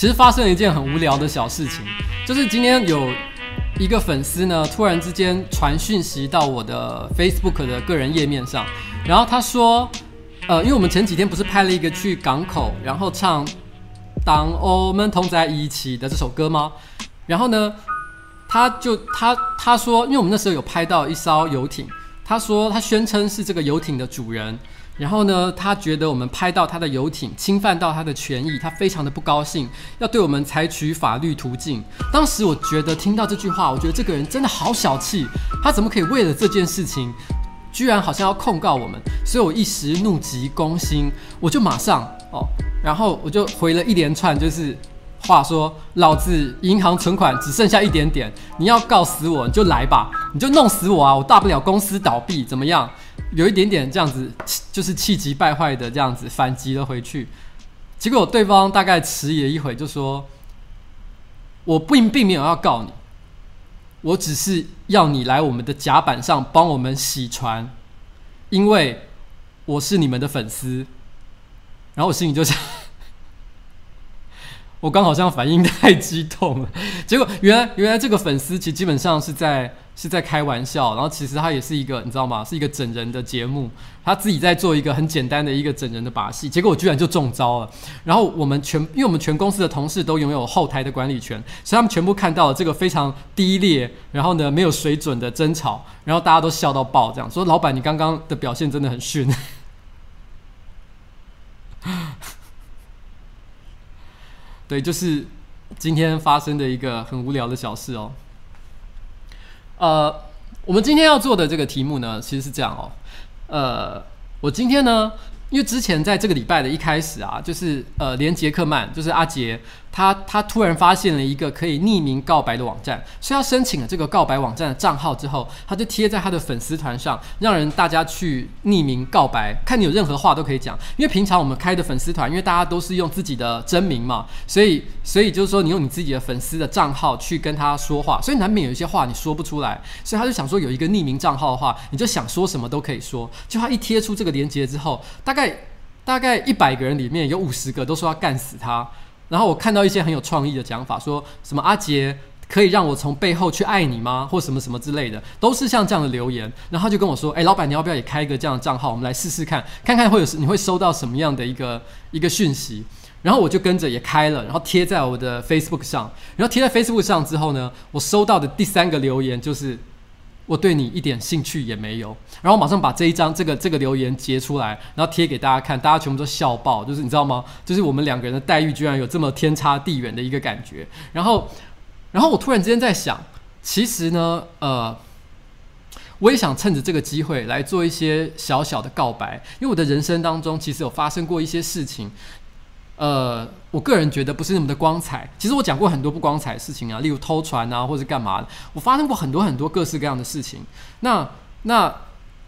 其实发生了一件很无聊的小事情，就是今天有一个粉丝呢，突然之间传讯息到我的 Facebook 的个人页面上，然后他说，呃，因为我们前几天不是拍了一个去港口，然后唱《当我们同在一起》的这首歌吗？然后呢，他就他他说，因为我们那时候有拍到一艘游艇，他说他宣称是这个游艇的主人。然后呢，他觉得我们拍到他的游艇，侵犯到他的权益，他非常的不高兴，要对我们采取法律途径。当时我觉得听到这句话，我觉得这个人真的好小气，他怎么可以为了这件事情，居然好像要控告我们？所以我一时怒急攻心，我就马上哦，然后我就回了一连串，就是话说，老子银行存款只剩下一点点，你要告死我，你就来吧，你就弄死我啊，我大不了公司倒闭，怎么样？有一点点这样子，就是气急败坏的这样子反击了回去，结果对方大概迟疑了一会，就说：“我并并没有要告你，我只是要你来我们的甲板上帮我们洗船，因为我是你们的粉丝。”然后我心里就想。我刚好像反应太激动了，结果原来原来这个粉丝其实基本上是在是在开玩笑，然后其实他也是一个你知道吗？是一个整人的节目，他自己在做一个很简单的一个整人的把戏，结果我居然就中招了。然后我们全因为我们全公司的同事都拥有后台的管理权，所以他们全部看到了这个非常低劣，然后呢没有水准的争吵，然后大家都笑到爆，这样说：“老板，你刚刚的表现真的很逊。”对，就是今天发生的一个很无聊的小事哦。呃，我们今天要做的这个题目呢，其实是这样哦。呃，我今天呢。因为之前在这个礼拜的一开始啊，就是呃，连杰克曼，就是阿杰，他他突然发现了一个可以匿名告白的网站，所以他申请了这个告白网站的账号之后，他就贴在他的粉丝团上，让人大家去匿名告白，看你有任何话都可以讲。因为平常我们开的粉丝团，因为大家都是用自己的真名嘛，所以所以就是说你用你自己的粉丝的账号去跟他说话，所以难免有一些话你说不出来，所以他就想说有一个匿名账号的话，你就想说什么都可以说。就他一贴出这个链接之后，大概。大概一百个人里面有五十个都说要干死他，然后我看到一些很有创意的讲法，说什么阿杰可以让我从背后去爱你吗？或什么什么之类的，都是像这样的留言。然后他就跟我说：“哎，老板，你要不要也开一个这样的账号？我们来试试看，看看会有你会收到什么样的一个一个讯息。”然后我就跟着也开了，然后贴在我的 Facebook 上。然后贴在 Facebook 上之后呢，我收到的第三个留言就是。我对你一点兴趣也没有，然后马上把这一张这个这个留言截出来，然后贴给大家看，大家全部都笑爆，就是你知道吗？就是我们两个人的待遇居然有这么天差地远的一个感觉。然后，然后我突然之间在想，其实呢，呃，我也想趁着这个机会来做一些小小的告白，因为我的人生当中其实有发生过一些事情。呃，我个人觉得不是那么的光彩。其实我讲过很多不光彩的事情啊，例如偷船啊，或者干嘛的。我发生过很多很多各式各样的事情。那那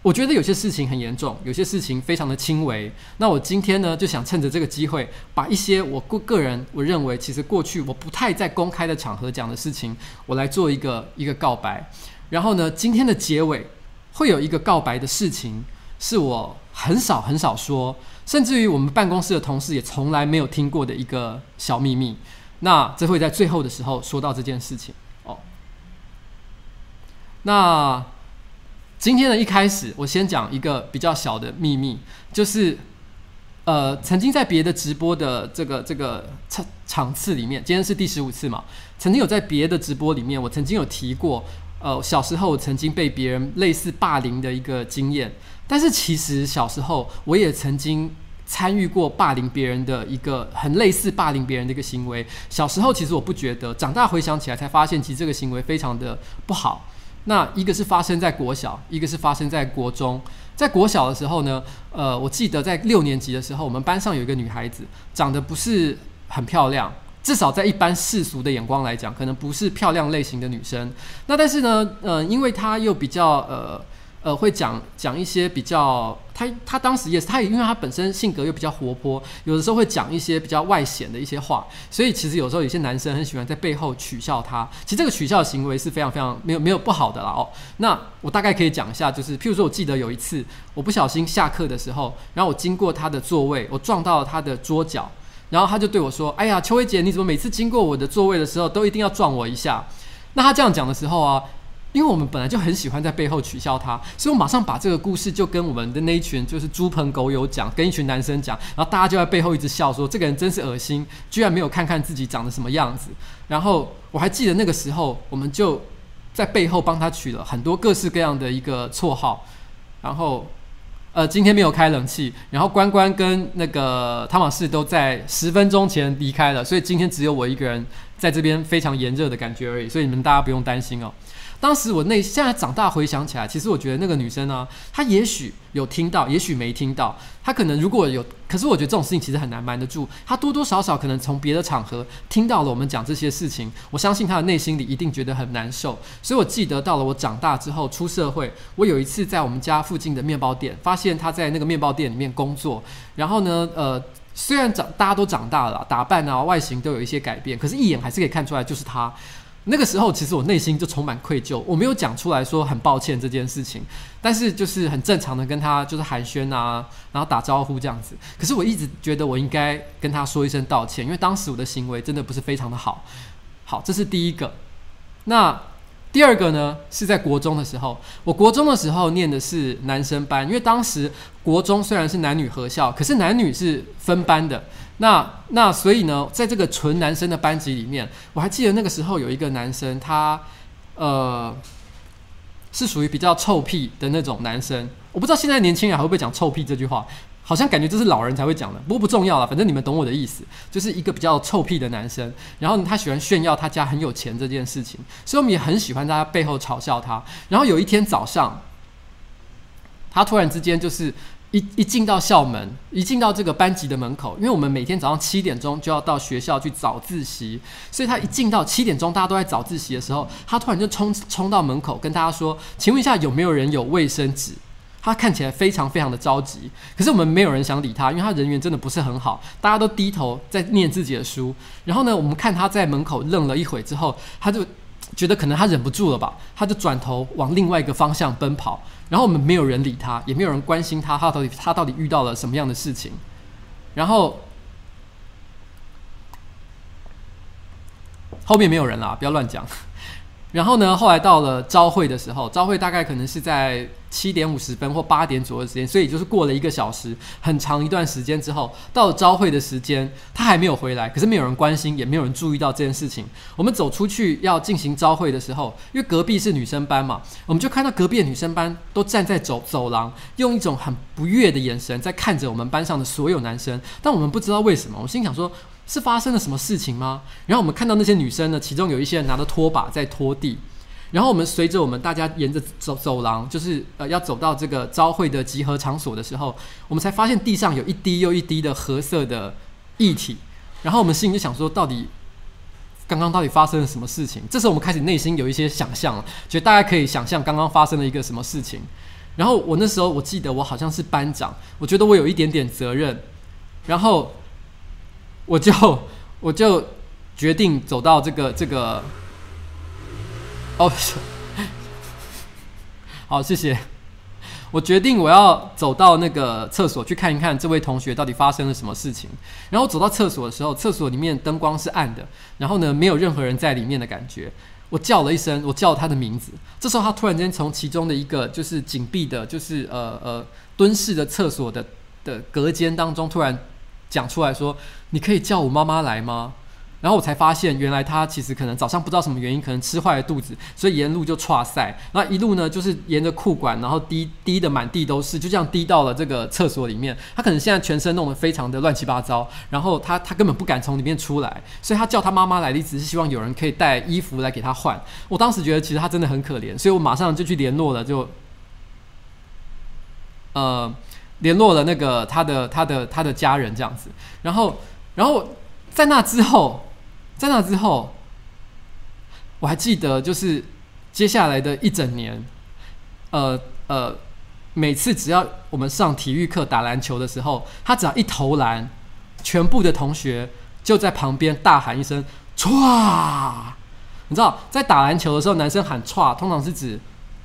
我觉得有些事情很严重，有些事情非常的轻微。那我今天呢，就想趁着这个机会，把一些我个个人我认为其实过去我不太在公开的场合讲的事情，我来做一个一个告白。然后呢，今天的结尾会有一个告白的事情，是我很少很少说。甚至于我们办公室的同事也从来没有听过的一个小秘密，那这会在最后的时候说到这件事情哦。那今天的一开始，我先讲一个比较小的秘密，就是呃，曾经在别的直播的这个这个场场次里面，今天是第十五次嘛，曾经有在别的直播里面，我曾经有提过，呃，小时候曾经被别人类似霸凌的一个经验。但是其实小时候我也曾经参与过霸凌别人的一个很类似霸凌别人的一个行为。小时候其实我不觉得，长大回想起来才发现，其实这个行为非常的不好。那一个是发生在国小，一个是发生在国中。在国小的时候呢，呃，我记得在六年级的时候，我们班上有一个女孩子，长得不是很漂亮，至少在一般世俗的眼光来讲，可能不是漂亮类型的女生。那但是呢，呃，因为她又比较呃。呃，会讲讲一些比较，他他当时也是，他也因为他本身性格又比较活泼，有的时候会讲一些比较外显的一些话，所以其实有时候有些男生很喜欢在背后取笑他。其实这个取笑行为是非常非常没有没有不好的啦哦。那我大概可以讲一下，就是譬如说我记得有一次，我不小心下课的时候，然后我经过他的座位，我撞到了他的桌角，然后他就对我说：“哎呀，秋薇姐，你怎么每次经过我的座位的时候都一定要撞我一下？”那他这样讲的时候啊。因为我们本来就很喜欢在背后取笑他，所以我马上把这个故事就跟我们的那一群就是猪朋狗友讲，跟一群男生讲，然后大家就在背后一直笑说，这个人真是恶心，居然没有看看自己长得什么样子。然后我还记得那个时候，我们就在背后帮他取了很多各式各样的一个绰号。然后，呃，今天没有开冷气，然后关关跟那个汤马士都在十分钟前离开了，所以今天只有我一个人在这边非常炎热的感觉而已，所以你们大家不用担心哦。当时我内现在长大回想起来，其实我觉得那个女生呢，她也许有听到，也许没听到。她可能如果有，可是我觉得这种事情其实很难瞒得住。她多多少少可能从别的场合听到了我们讲这些事情，我相信她的内心里一定觉得很难受。所以我记得到了我长大之后出社会，我有一次在我们家附近的面包店，发现她在那个面包店里面工作。然后呢，呃，虽然长大家都长大了，打扮啊、外形都有一些改变，可是一眼还是可以看出来就是她。那个时候，其实我内心就充满愧疚，我没有讲出来说很抱歉这件事情，但是就是很正常的跟他就是寒暄啊，然后打招呼这样子。可是我一直觉得我应该跟他说一声道歉，因为当时我的行为真的不是非常的好。好，这是第一个。那第二个呢，是在国中的时候，我国中的时候念的是男生班，因为当时国中虽然是男女合校，可是男女是分班的。那那所以呢，在这个纯男生的班级里面，我还记得那个时候有一个男生，他呃是属于比较臭屁的那种男生。我不知道现在年轻人还会不会讲臭屁这句话，好像感觉这是老人才会讲的。不过不重要了，反正你们懂我的意思，就是一个比较臭屁的男生。然后他喜欢炫耀他家很有钱这件事情，所以我们也很喜欢在他背后嘲笑他。然后有一天早上，他突然之间就是。一一进到校门，一进到这个班级的门口，因为我们每天早上七点钟就要到学校去早自习，所以他一进到七点钟，大家都在早自习的时候，他突然就冲冲到门口跟大家说：“请问一下，有没有人有卫生纸？”他看起来非常非常的着急，可是我们没有人想理他，因为他人缘真的不是很好，大家都低头在念自己的书。然后呢，我们看他在门口愣了一会之后，他就觉得可能他忍不住了吧，他就转头往另外一个方向奔跑。然后我们没有人理他，也没有人关心他，他到底他到底遇到了什么样的事情。然后后面没有人了，不要乱讲。然后呢，后来到了朝会的时候，朝会大概可能是在。七点五十分或八点左右的时间，所以就是过了一个小时，很长一段时间之后，到了朝会的时间，他还没有回来。可是没有人关心，也没有人注意到这件事情。我们走出去要进行朝会的时候，因为隔壁是女生班嘛，我们就看到隔壁的女生班都站在走走廊，用一种很不悦的眼神在看着我们班上的所有男生。但我们不知道为什么，我心想说，是发生了什么事情吗？然后我们看到那些女生呢，其中有一些人拿着拖把在拖地。然后我们随着我们大家沿着走走廊，就是呃要走到这个朝会的集合场所的时候，我们才发现地上有一滴又一滴的褐色的液体。然后我们心里就想说，到底刚刚到底发生了什么事情？这时候我们开始内心有一些想象了，觉得大家可以想象刚刚发生了一个什么事情。然后我那时候我记得我好像是班长，我觉得我有一点点责任，然后我就 我就决定走到这个这个。哦，好，谢谢。我决定我要走到那个厕所去看一看这位同学到底发生了什么事情。然后走到厕所的时候，厕所里面灯光是暗的，然后呢，没有任何人在里面的感觉。我叫了一声，我叫他的名字。这时候他突然间从其中的一个就是紧闭的，就是呃呃蹲式的厕所的的隔间当中突然讲出来说：“你可以叫我妈妈来吗？”然后我才发现，原来他其实可能早上不知道什么原因，可能吃坏了肚子，所以沿路就剉赛，那一路呢就是沿着裤管，然后滴滴的满地都是，就这样滴到了这个厕所里面。他可能现在全身弄得非常的乱七八糟，然后他他根本不敢从里面出来，所以他叫他妈妈来的意思是希望有人可以带衣服来给他换。我当时觉得其实他真的很可怜，所以我马上就去联络了，就呃联络了那个他的他的他的家人这样子，然后然后在那之后。在那之后，我还记得，就是接下来的一整年，呃呃，每次只要我们上体育课打篮球的时候，他只要一投篮，全部的同学就在旁边大喊一声“唰”。你知道，在打篮球的时候，男生喊“唰”，通常是指。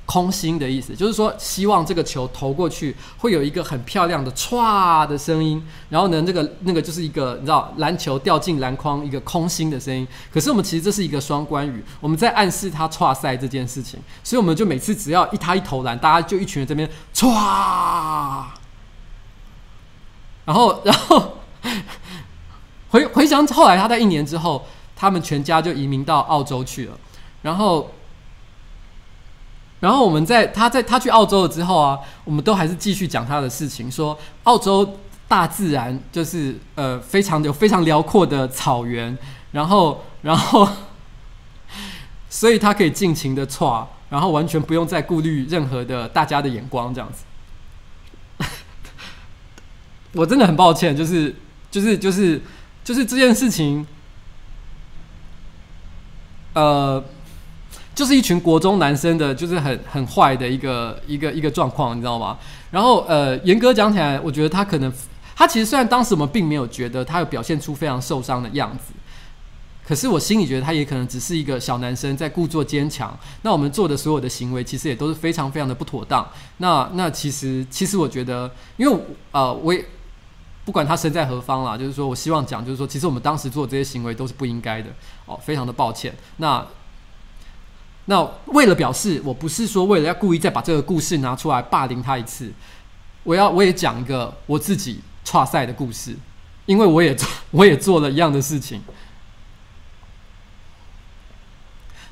空心的意思，就是说希望这个球投过去会有一个很漂亮的唰的声音，然后呢，那个那个就是一个你知道篮球掉进篮筐一个空心的声音。可是我们其实这是一个双关语，我们在暗示他唰赛这件事情，所以我们就每次只要一他一投篮，大家就一群人这边唰，然后然后回回想后来他在一年之后，他们全家就移民到澳洲去了，然后。然后我们在他在他去澳洲了之后啊，我们都还是继续讲他的事情，说澳洲大自然就是呃非常有非常辽阔的草原，然后 然后，所以他可以尽情的闯，然后完全不用再顾虑任何的大家的眼光这样子。我真的很抱歉，就是就是就是就是这件事情，呃。就是一群国中男生的，就是很很坏的一个一个一个状况，你知道吗？然后呃，严格讲起来，我觉得他可能，他其实虽然当时我们并没有觉得他有表现出非常受伤的样子，可是我心里觉得他也可能只是一个小男生在故作坚强。那我们做的所有的行为，其实也都是非常非常的不妥当。那那其实其实我觉得，因为呃，我也不管他身在何方啦，就是说我希望讲，就是说，其实我们当时做这些行为都是不应该的哦，非常的抱歉。那。那为了表示我不是说为了要故意再把这个故事拿出来霸凌他一次，我要我也讲一个我自己跨赛的故事，因为我也做 我也做了一样的事情。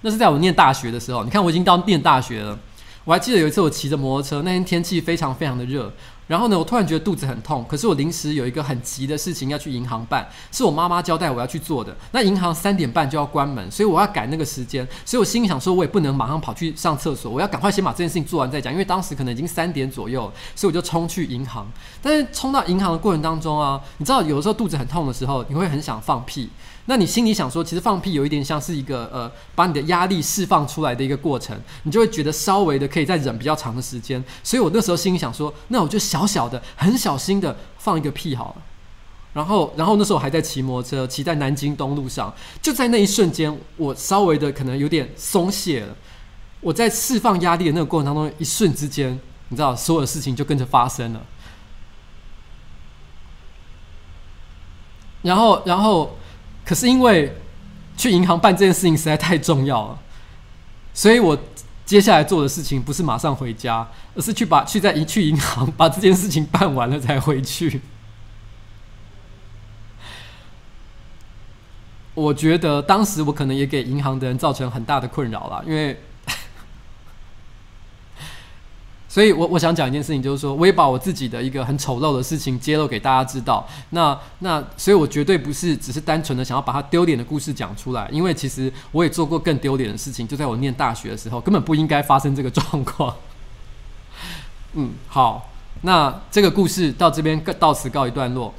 那是在我念大学的时候，你看我已经到念大学了，我还记得有一次我骑着摩托车，那天天气非常非常的热。然后呢，我突然觉得肚子很痛，可是我临时有一个很急的事情要去银行办，是我妈妈交代我要去做的。那银行三点半就要关门，所以我要赶那个时间。所以我心里想说，我也不能马上跑去上厕所，我要赶快先把这件事情做完再讲。因为当时可能已经三点左右，所以我就冲去银行。但是冲到银行的过程当中啊，你知道，有的时候肚子很痛的时候，你会很想放屁。那你心里想说，其实放屁有一点像是一个呃，把你的压力释放出来的一个过程，你就会觉得稍微的可以再忍比较长的时间。所以我那时候心里想说，那我就小小的、很小心的放一个屁好了。然后，然后那时候还在骑摩托车，骑在南京东路上，就在那一瞬间，我稍微的可能有点松懈了。我在释放压力的那个过程当中，一瞬之间，你知道，所有的事情就跟着发生了。然后，然后。可是因为去银行办这件事情实在太重要了，所以我接下来做的事情不是马上回家，而是去把去在一去银行把这件事情办完了才回去。我觉得当时我可能也给银行的人造成很大的困扰了，因为。所以我，我想讲一件事情，就是说，我也把我自己的一个很丑陋的事情揭露给大家知道。那那，所以我绝对不是只是单纯的想要把它丢脸的故事讲出来，因为其实我也做过更丢脸的事情，就在我念大学的时候，根本不应该发生这个状况。嗯，好，那这个故事到这边到此告一段落。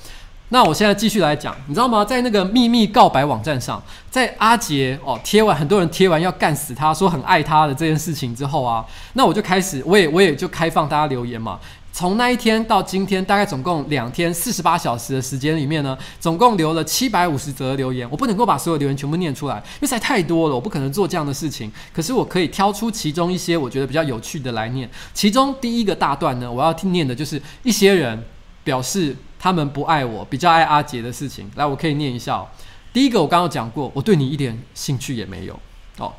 那我现在继续来讲，你知道吗？在那个秘密告白网站上，在阿杰哦贴完，很多人贴完要干死他，说很爱他的这件事情之后啊，那我就开始，我也我也就开放大家留言嘛。从那一天到今天，大概总共两天四十八小时的时间里面呢，总共留了七百五十则留言。我不能够把所有留言全部念出来，因为实在太多了，我不可能做这样的事情。可是我可以挑出其中一些我觉得比较有趣的来念。其中第一个大段呢，我要听念的就是一些人表示。他们不爱我，比较爱阿杰的事情。来，我可以念一下哦。第一个，我刚刚讲过，我对你一点兴趣也没有。哦，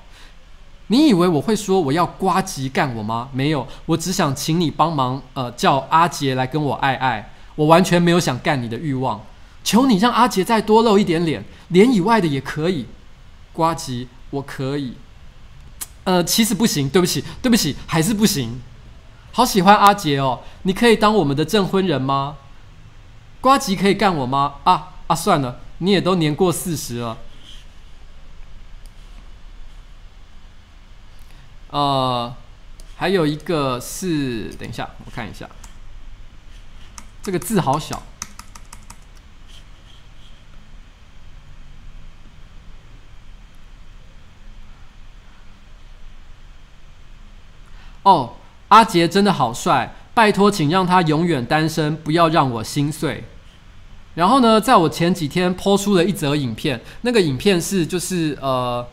你以为我会说我要呱吉干我吗？没有，我只想请你帮忙，呃，叫阿杰来跟我爱爱。我完全没有想干你的欲望。求你让阿杰再多露一点脸，脸以外的也可以。呱吉，我可以。呃，其实不行，对不起，对不起，还是不行。好喜欢阿杰哦，你可以当我们的证婚人吗？瓜吉可以干我吗？啊啊，算了，你也都年过四十了。呃，还有一个是，等一下，我看一下，这个字好小。哦，阿杰真的好帅，拜托，请让他永远单身，不要让我心碎。然后呢，在我前几天抛出了一则影片，那个影片是就是呃。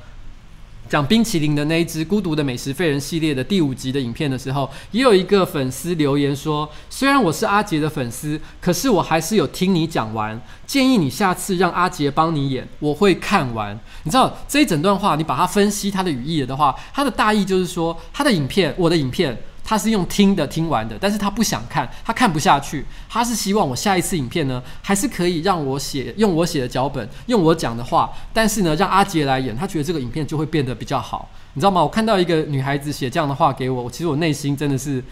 讲冰淇淋的那一只《孤独的美食废人》系列的第五集的影片的时候，也有一个粉丝留言说：“虽然我是阿杰的粉丝，可是我还是有听你讲完，建议你下次让阿杰帮你演，我会看完。”你知道这一整段话，你把它分析它的语义的话，它的大意就是说，他的影片，我的影片。他是用听的听完的，但是他不想看，他看不下去。他是希望我下一次影片呢，还是可以让我写，用我写的脚本，用我讲的话，但是呢，让阿杰来演，他觉得这个影片就会变得比较好，你知道吗？我看到一个女孩子写这样的话给我，我其实我内心真的是，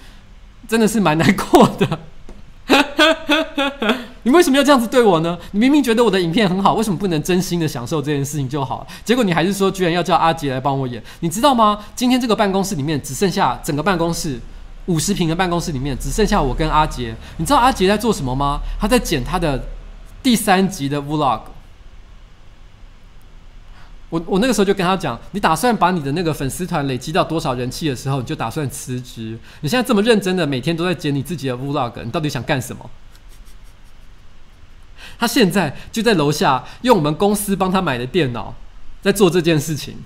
真的是蛮难过的。你为什么要这样子对我呢？你明明觉得我的影片很好，为什么不能真心的享受这件事情就好？结果你还是说，居然要叫阿杰来帮我演。你知道吗？今天这个办公室里面只剩下整个办公室五十平的办公室里面只剩下我跟阿杰。你知道阿杰在做什么吗？他在剪他的第三集的 vlog。我我那个时候就跟他讲，你打算把你的那个粉丝团累积到多少人气的时候，你就打算辞职。你现在这么认真的每天都在剪你自己的 vlog，你到底想干什么？他现在就在楼下用我们公司帮他买的电脑在做这件事情，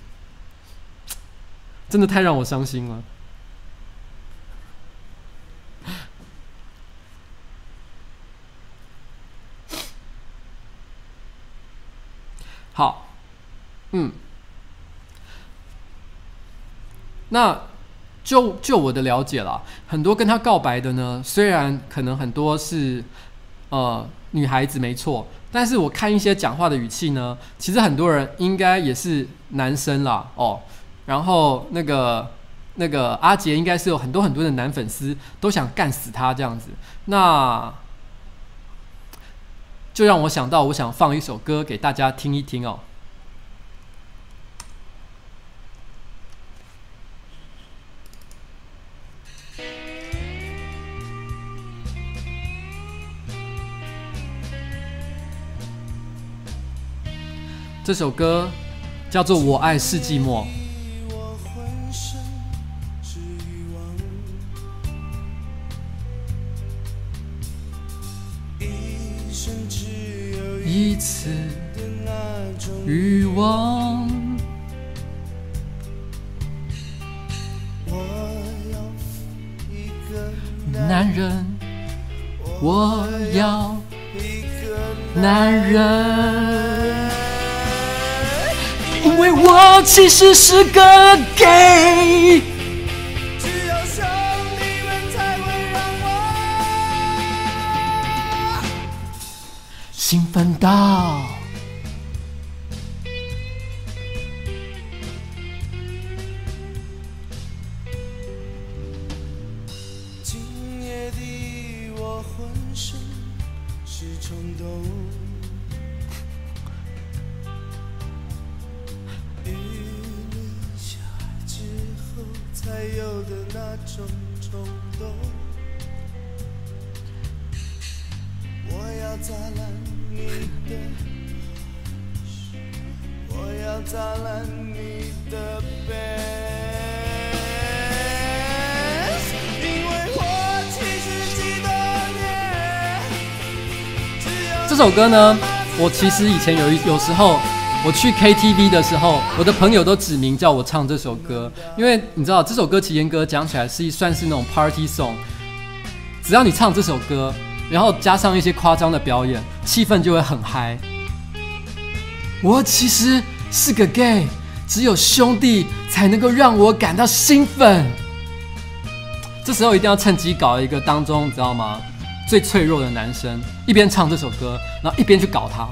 真的太让我伤心了。好，嗯，那就就我的了解啦，很多跟他告白的呢，虽然可能很多是呃。女孩子没错，但是我看一些讲话的语气呢，其实很多人应该也是男生啦哦。然后那个那个阿杰应该是有很多很多的男粉丝都想干死他这样子，那就让我想到，我想放一首歌给大家听一听哦。这首歌叫做《我爱世纪末》。一次的那种欲望，我要一个男人，我要一个男人。因为我其实是个 gay，只有兄弟们才会让我兴奋到。首歌呢，我其实以前有一有时候。我去 KTV 的时候，我的朋友都指名叫我唱这首歌，因为你知道这首歌其实严格讲起来是算是那种 party song。只要你唱这首歌，然后加上一些夸张的表演，气氛就会很嗨。我其实是个 gay，只有兄弟才能够让我感到兴奋。这时候一定要趁机搞一个当中，你知道吗？最脆弱的男生，一边唱这首歌，然后一边去搞他。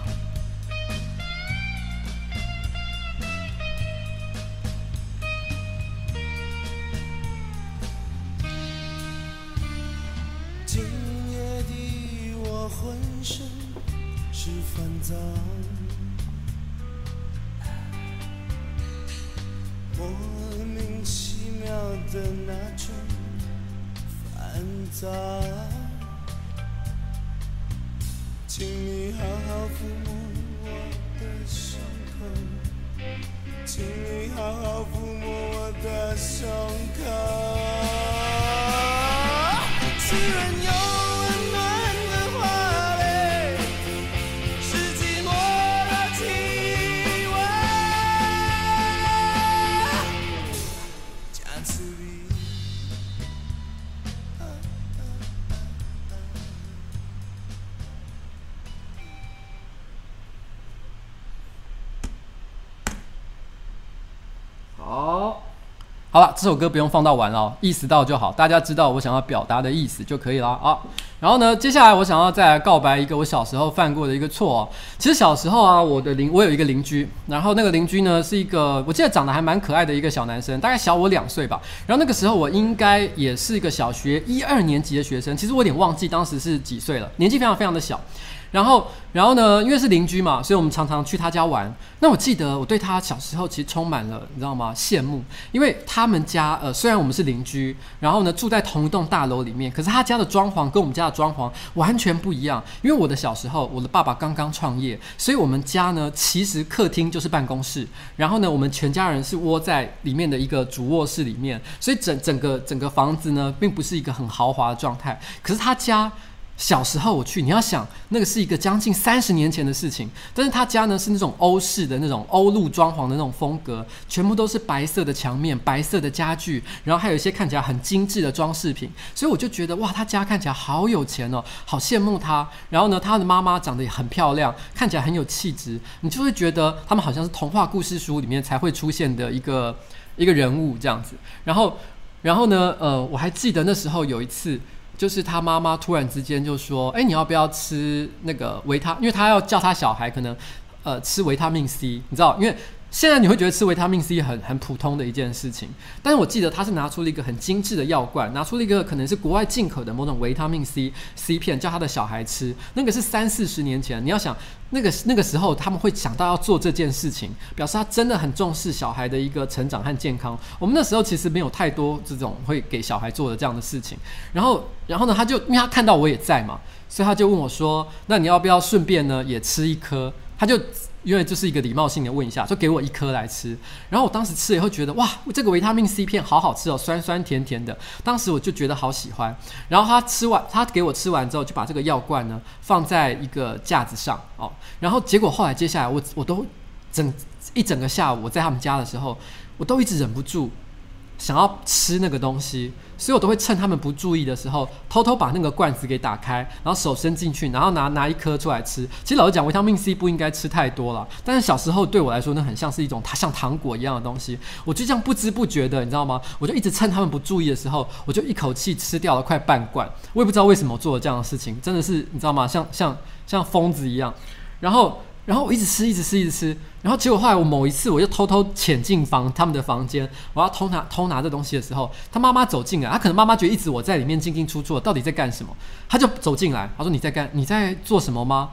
这首歌不用放到完哦，意识到就好，大家知道我想要表达的意思就可以了啊。然后呢，接下来我想要再来告白一个我小时候犯过的一个错哦。其实小时候啊，我的邻我有一个邻居，然后那个邻居呢是一个我记得长得还蛮可爱的一个小男生，大概小我两岁吧。然后那个时候我应该也是一个小学一二年级的学生，其实我有点忘记当时是几岁了，年纪非常非常的小。然后，然后呢，因为是邻居嘛，所以我们常常去他家玩。那我记得我对他小时候其实充满了，你知道吗？羡慕，因为他们家呃，虽然我们是邻居，然后呢住在同一栋大楼里面，可是他家的装潢跟我们家的装潢完全不一样。因为我的小时候，我的爸爸刚刚创业，所以我们家呢其实客厅就是办公室，然后呢我们全家人是窝在里面的一个主卧室里面，所以整整个整个房子呢并不是一个很豪华的状态。可是他家。小时候我去，你要想那个是一个将近三十年前的事情，但是他家呢是那种欧式的那种欧陆装潢的那种风格，全部都是白色的墙面、白色的家具，然后还有一些看起来很精致的装饰品，所以我就觉得哇，他家看起来好有钱哦，好羡慕他。然后呢，他的妈妈长得也很漂亮，看起来很有气质，你就会觉得他们好像是童话故事书里面才会出现的一个一个人物这样子。然后，然后呢，呃，我还记得那时候有一次。就是他妈妈突然之间就说：“哎，你要不要吃那个维他？因为他要叫他小孩可能，呃，吃维他命 C，你知道，因为。”现在你会觉得吃维他命 C 很很普通的一件事情，但是我记得他是拿出了一个很精致的药罐，拿出了一个可能是国外进口的某种维他命 C C 片，叫他的小孩吃。那个是三四十年前，你要想那个那个时候他们会想到要做这件事情，表示他真的很重视小孩的一个成长和健康。我们那时候其实没有太多这种会给小孩做的这样的事情。然后然后呢，他就因为他看到我也在嘛，所以他就问我说：“那你要不要顺便呢也吃一颗？”他就。因为就是一个礼貌性的问一下，就给我一颗来吃。然后我当时吃了以后觉得哇，这个维他命 C 片好好吃哦，酸酸甜甜的。当时我就觉得好喜欢。然后他吃完，他给我吃完之后，就把这个药罐呢放在一个架子上哦。然后结果后来接下来我我都整一整个下午我在他们家的时候，我都一直忍不住想要吃那个东西。所以我都会趁他们不注意的时候，偷偷把那个罐子给打开，然后手伸进去，然后拿拿一颗出来吃。其实老实讲，维他命 C 不应该吃太多了，但是小时候对我来说，那很像是一种它像糖果一样的东西。我就这样不知不觉的，你知道吗？我就一直趁他们不注意的时候，我就一口气吃掉了快半罐。我也不知道为什么做了这样的事情，真的是你知道吗？像像像疯子一样。然后。然后我一直吃，一直吃，一直吃。然后结果后来我某一次，我就偷偷潜进房他们的房间，我要偷拿偷拿这东西的时候，他妈妈走进来，他可能妈妈觉得一直我在里面进进出出，到底在干什么？他就走进来，他说：“你在干？你在做什么吗？”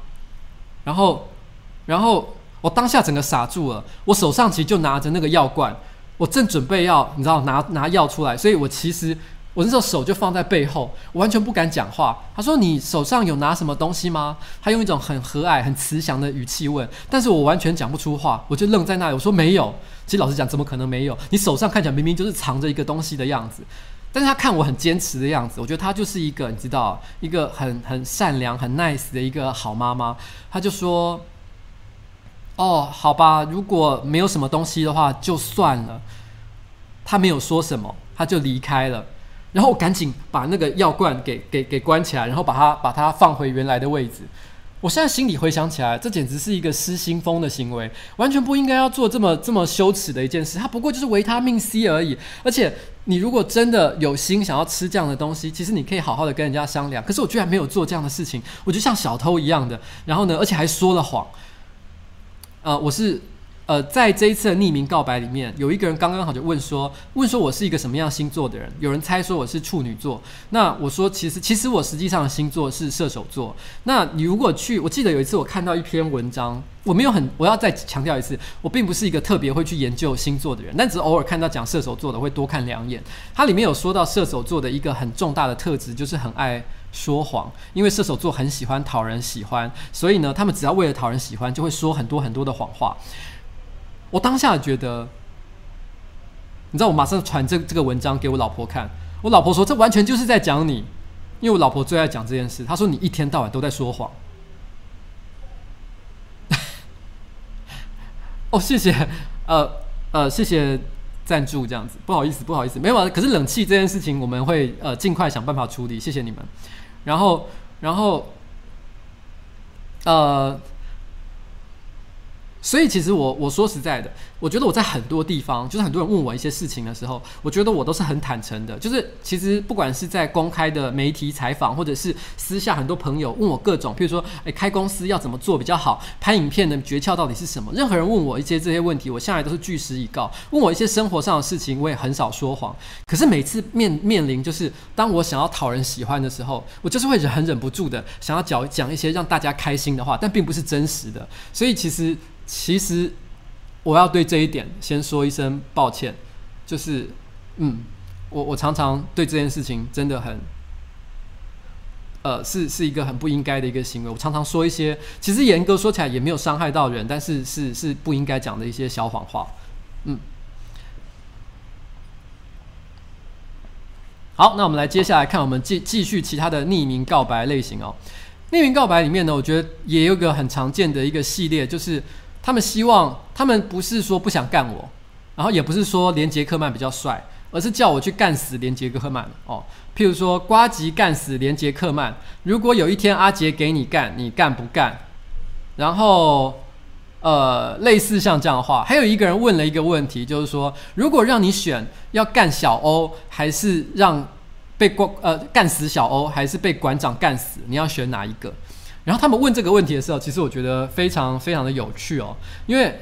然后，然后我当下整个傻住了，我手上其实就拿着那个药罐，我正准备要你知道拿拿药出来，所以我其实。我那时候手就放在背后，我完全不敢讲话。他说：“你手上有拿什么东西吗？”他用一种很和蔼、很慈祥的语气问，但是我完全讲不出话，我就愣在那里。我说：“没有。”其实老实讲，怎么可能没有？你手上看起来明明就是藏着一个东西的样子。但是他看我很坚持的样子，我觉得他就是一个你知道，一个很很善良、很 nice 的一个好妈妈。他就说：“哦，好吧，如果没有什么东西的话，就算了。”他没有说什么，他就离开了。然后我赶紧把那个药罐给给给关起来，然后把它把它放回原来的位置。我现在心里回想起来，这简直是一个失心疯的行为，完全不应该要做这么这么羞耻的一件事。它不过就是维他命 C 而已。而且你如果真的有心想要吃这样的东西，其实你可以好好的跟人家商量。可是我居然没有做这样的事情，我就像小偷一样的。然后呢，而且还说了谎。呃，我是。呃，在这一次的匿名告白里面，有一个人刚刚好就问说，问说我是一个什么样星座的人？有人猜说我是处女座。那我说，其实其实我实际上的星座是射手座。那你如果去，我记得有一次我看到一篇文章，我没有很，我要再强调一次，我并不是一个特别会去研究星座的人，但只偶尔看到讲射手座的会多看两眼。它里面有说到射手座的一个很重大的特质，就是很爱说谎，因为射手座很喜欢讨人喜欢，所以呢，他们只要为了讨人喜欢，就会说很多很多的谎话。我当下觉得，你知道，我马上传这这个文章给我老婆看。我老婆说：“这完全就是在讲你。”因为我老婆最爱讲这件事。她说：“你一天到晚都在说谎。”哦，谢谢，呃呃，谢谢赞助，这样子，不好意思，不好意思，没有啊。可是冷气这件事情，我们会呃尽快想办法处理。谢谢你们。然后，然后，呃。所以其实我我说实在的，我觉得我在很多地方，就是很多人问我一些事情的时候，我觉得我都是很坦诚的。就是其实不管是在公开的媒体采访，或者是私下很多朋友问我各种，譬如说，诶，开公司要怎么做比较好，拍影片的诀窍到底是什么？任何人问我一些这些问题，我向来都是据实以告。问我一些生活上的事情，我也很少说谎。可是每次面面临就是当我想要讨人喜欢的时候，我就是会忍很忍不住的想要讲讲一些让大家开心的话，但并不是真实的。所以其实。其实，我要对这一点先说一声抱歉，就是，嗯，我我常常对这件事情真的很，呃，是是一个很不应该的一个行为。我常常说一些，其实严格说起来也没有伤害到人，但是是是不应该讲的一些小谎话，嗯。好，那我们来接下来看，我们继继续其他的匿名告白类型哦。匿名告白里面呢，我觉得也有个很常见的一个系列，就是。他们希望，他们不是说不想干我，然后也不是说连杰克曼比较帅，而是叫我去干死连杰克曼哦。譬如说，瓜吉干死连杰克曼，如果有一天阿杰给你干，你干不干？然后，呃，类似像这样的话，还有一个人问了一个问题，就是说，如果让你选，要干小欧，还是让被关呃干死小欧，还是被馆长干死？你要选哪一个？然后他们问这个问题的时候，其实我觉得非常非常的有趣哦，因为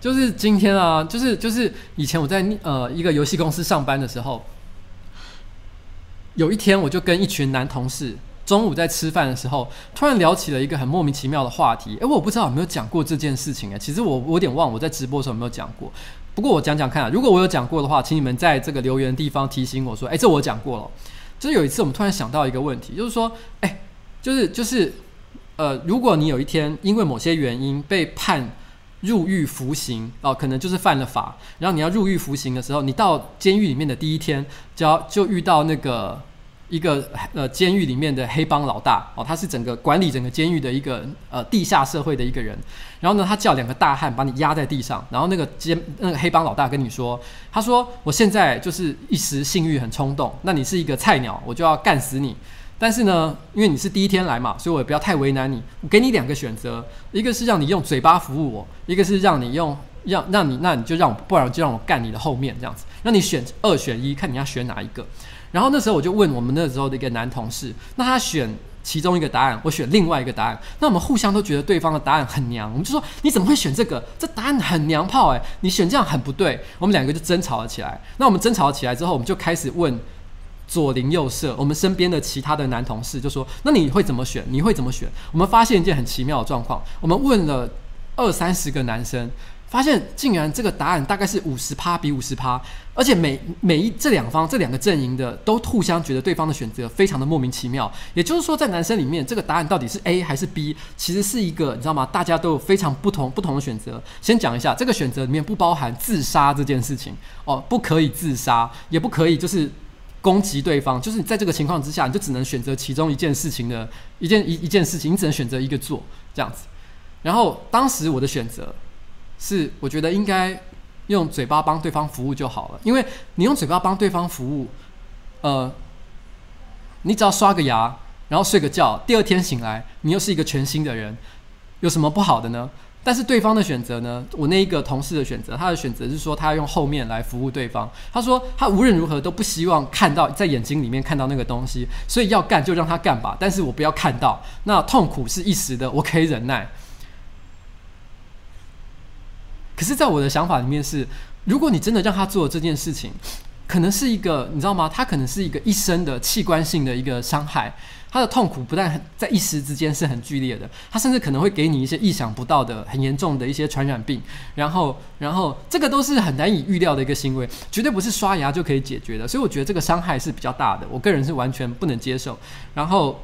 就是今天啊，就是就是以前我在呃一个游戏公司上班的时候，有一天我就跟一群男同事中午在吃饭的时候，突然聊起了一个很莫名其妙的话题。诶，我不知道有没有讲过这件事情哎，其实我我有点忘我在直播的时候有没有讲过。不过我讲讲看，如果我有讲过的话，请你们在这个留言地方提醒我说，诶，这我讲过了。就是有一次，我们突然想到一个问题，就是说，哎、就是就是，呃，如果你有一天因为某些原因被判入狱服刑，哦，可能就是犯了法，然后你要入狱服刑的时候，你到监狱里面的第一天，就要就遇到那个一个呃监狱里面的黑帮老大，哦，他是整个管理整个监狱的一个呃地下社会的一个人。然后呢，他叫两个大汉把你压在地上，然后那个监那个黑帮老大跟你说，他说我现在就是一时性欲很冲动，那你是一个菜鸟，我就要干死你。但是呢，因为你是第一天来嘛，所以我也不要太为难你。我给你两个选择，一个是让你用嘴巴服务我，一个是让你用让让你那你就让我，不然就让我干你的后面这样子，让你选二选一，看你要选哪一个。然后那时候我就问我们那时候的一个男同事，那他选。其中一个答案，我选另外一个答案，那我们互相都觉得对方的答案很娘，我们就说你怎么会选这个？这答案很娘炮诶，你选这样很不对。我们两个就争吵了起来。那我们争吵起来之后，我们就开始问左邻右舍，我们身边的其他的男同事就说：那你会怎么选？你会怎么选？我们发现一件很奇妙的状况，我们问了二三十个男生。发现竟然这个答案大概是五十趴比五十趴，而且每每一这两方这两个阵营的都互相觉得对方的选择非常的莫名其妙。也就是说，在男生里面，这个答案到底是 A 还是 B，其实是一个你知道吗？大家都有非常不同不同的选择。先讲一下，这个选择里面不包含自杀这件事情哦，不可以自杀，也不可以就是攻击对方，就是你在这个情况之下，你就只能选择其中一件事情的一件一一件事情，你只能选择一个做这样子。然后当时我的选择。是，我觉得应该用嘴巴帮对方服务就好了，因为你用嘴巴帮对方服务，呃，你只要刷个牙，然后睡个觉，第二天醒来，你又是一个全新的人，有什么不好的呢？但是对方的选择呢？我那一个同事的选择，他的选择是说他要用后面来服务对方。他说他无论如何都不希望看到在眼睛里面看到那个东西，所以要干就让他干吧，但是我不要看到。那痛苦是一时的，我可以忍耐。可是，在我的想法里面是，如果你真的让他做这件事情，可能是一个你知道吗？他可能是一个一生的器官性的一个伤害。他的痛苦不但在一时之间是很剧烈的，他甚至可能会给你一些意想不到的、很严重的一些传染病，然后，然后这个都是很难以预料的一个行为，绝对不是刷牙就可以解决的。所以我觉得这个伤害是比较大的，我个人是完全不能接受。然后，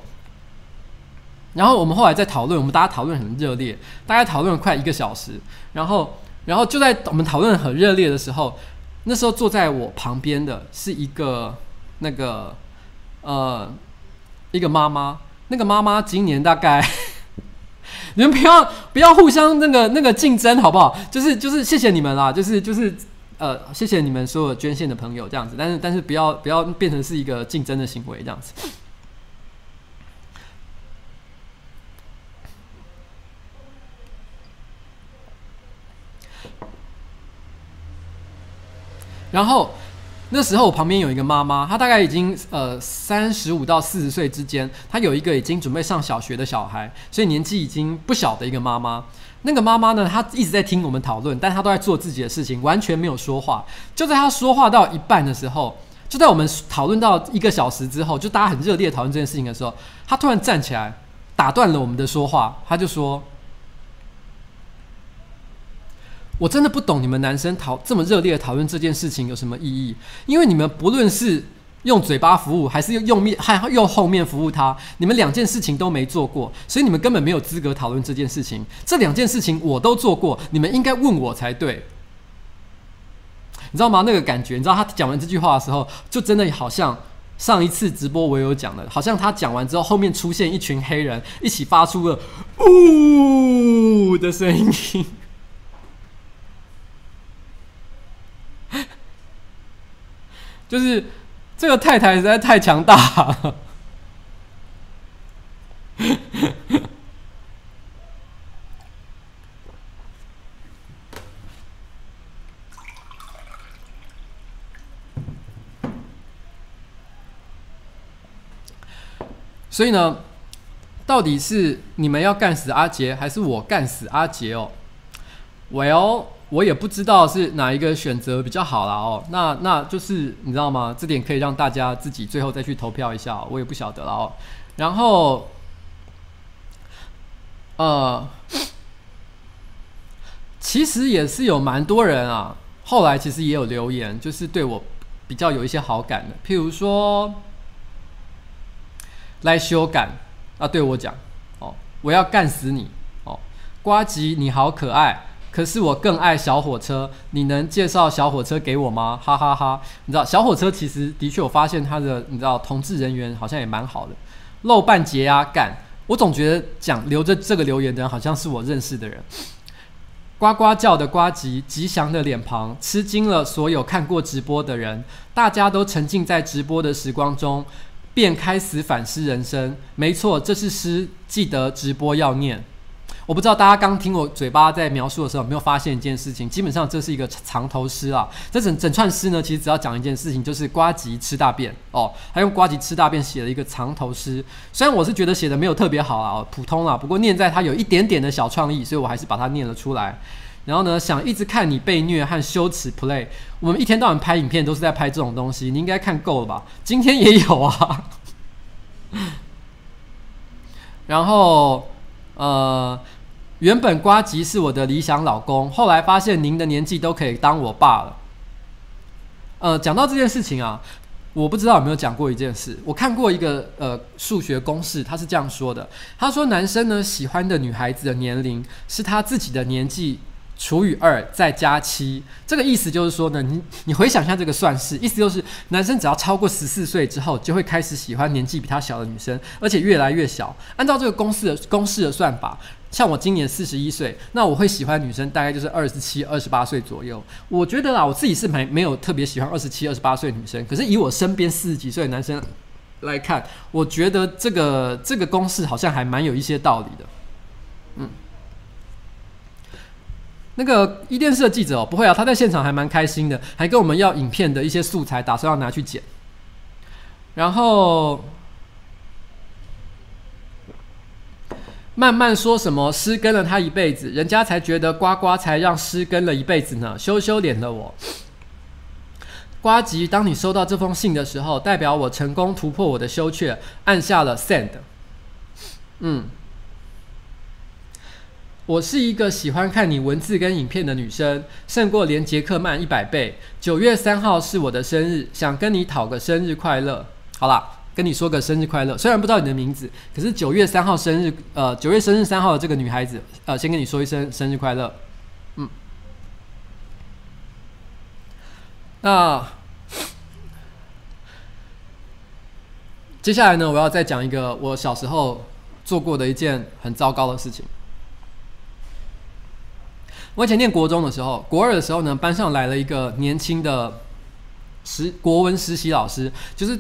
然后我们后来在讨论，我们大家讨论很热烈，大概讨论了快一个小时。然后，然后就在我们讨论很热烈的时候，那时候坐在我旁边的是一个那个呃。一个妈妈，那个妈妈今年大概，你们不要不要互相那个那个竞争好不好？就是就是谢谢你们啦，就是就是呃谢谢你们所有捐献的朋友这样子，但是但是不要不要变成是一个竞争的行为这样子。然后。那时候我旁边有一个妈妈，她大概已经呃三十五到四十岁之间，她有一个已经准备上小学的小孩，所以年纪已经不小的一个妈妈。那个妈妈呢，她一直在听我们讨论，但她都在做自己的事情，完全没有说话。就在她说话到一半的时候，就在我们讨论到一个小时之后，就大家很热烈讨论这件事情的时候，她突然站起来，打断了我们的说话，她就说。我真的不懂你们男生讨这么热烈的讨论这件事情有什么意义？因为你们不论是用嘴巴服务，还是用面还用后面服务他，你们两件事情都没做过，所以你们根本没有资格讨论这件事情。这两件事情我都做过，你们应该问我才对。你知道吗？那个感觉，你知道他讲完这句话的时候，就真的好像上一次直播我有讲的，好像他讲完之后，后面出现一群黑人，一起发出了“呜”的声音。就是这个太太实在太强大，所以呢，到底是你们要干死阿杰，还是我干死阿杰哦？Well。我也不知道是哪一个选择比较好啦哦，那那就是你知道吗？这点可以让大家自己最后再去投票一下，我也不晓得了哦。然后，呃，其实也是有蛮多人啊，后来其实也有留言，就是对我比较有一些好感的，譬如说来修改啊，对我讲哦，我要干死你哦，瓜吉你好可爱。可是我更爱小火车，你能介绍小火车给我吗？哈哈哈，你知道小火车其实的确，我发现他的你知道同志人缘好像也蛮好的。漏半截啊，干！我总觉得讲留着这个留言的人好像是我认识的人。呱呱叫的呱吉，吉祥的脸庞，吃惊了所有看过直播的人。大家都沉浸在直播的时光中，便开始反思人生。没错，这是诗，记得直播要念。我不知道大家刚听我嘴巴在描述的时候有没有发现一件事情，基本上这是一个藏头诗啊。这整整串诗呢，其实只要讲一件事情，就是呱吉吃大便哦。他用呱吉吃大便写了一个藏头诗，虽然我是觉得写的没有特别好啊，普通啊，不过念在他有一点点的小创意，所以我还是把它念了出来。然后呢，想一直看你被虐和羞耻 play，我们一天到晚拍影片都是在拍这种东西，你应该看够了吧？今天也有啊。然后。呃，原本瓜吉是我的理想老公，后来发现您的年纪都可以当我爸了。呃，讲到这件事情啊，我不知道有没有讲过一件事。我看过一个呃数学公式，他是这样说的：他说男生呢喜欢的女孩子的年龄是他自己的年纪。除以二再加七，这个意思就是说呢，你你回想一下这个算式，意思就是男生只要超过十四岁之后，就会开始喜欢年纪比他小的女生，而且越来越小。按照这个公式的公式的算法，像我今年四十一岁，那我会喜欢女生大概就是二十七、二十八岁左右。我觉得啦，我自己是没没有特别喜欢二十七、二十八岁女生，可是以我身边四十几岁的男生来看，我觉得这个这个公式好像还蛮有一些道理的。嗯，那个伊甸社记者哦，不会啊，他在现场还蛮开心的，还跟我们要影片的一些素材，打算要拿去剪。然后慢慢说什么诗跟了他一辈子，人家才觉得呱呱才让诗跟了一辈子呢，羞羞脸的我。呱吉，当你收到这封信的时候，代表我成功突破我的羞怯，按下了 send。嗯，我是一个喜欢看你文字跟影片的女生，胜过连杰克曼一百倍。九月三号是我的生日，想跟你讨个生日快乐。好啦，跟你说个生日快乐。虽然不知道你的名字，可是九月三号生日，呃，九月生日三号的这个女孩子，呃，先跟你说一声生日快乐。嗯。那接下来呢，我要再讲一个我小时候做过的一件很糟糕的事情。我以前念国中的时候，国二的时候呢，班上来了一个年轻的实国文实习老师，就是。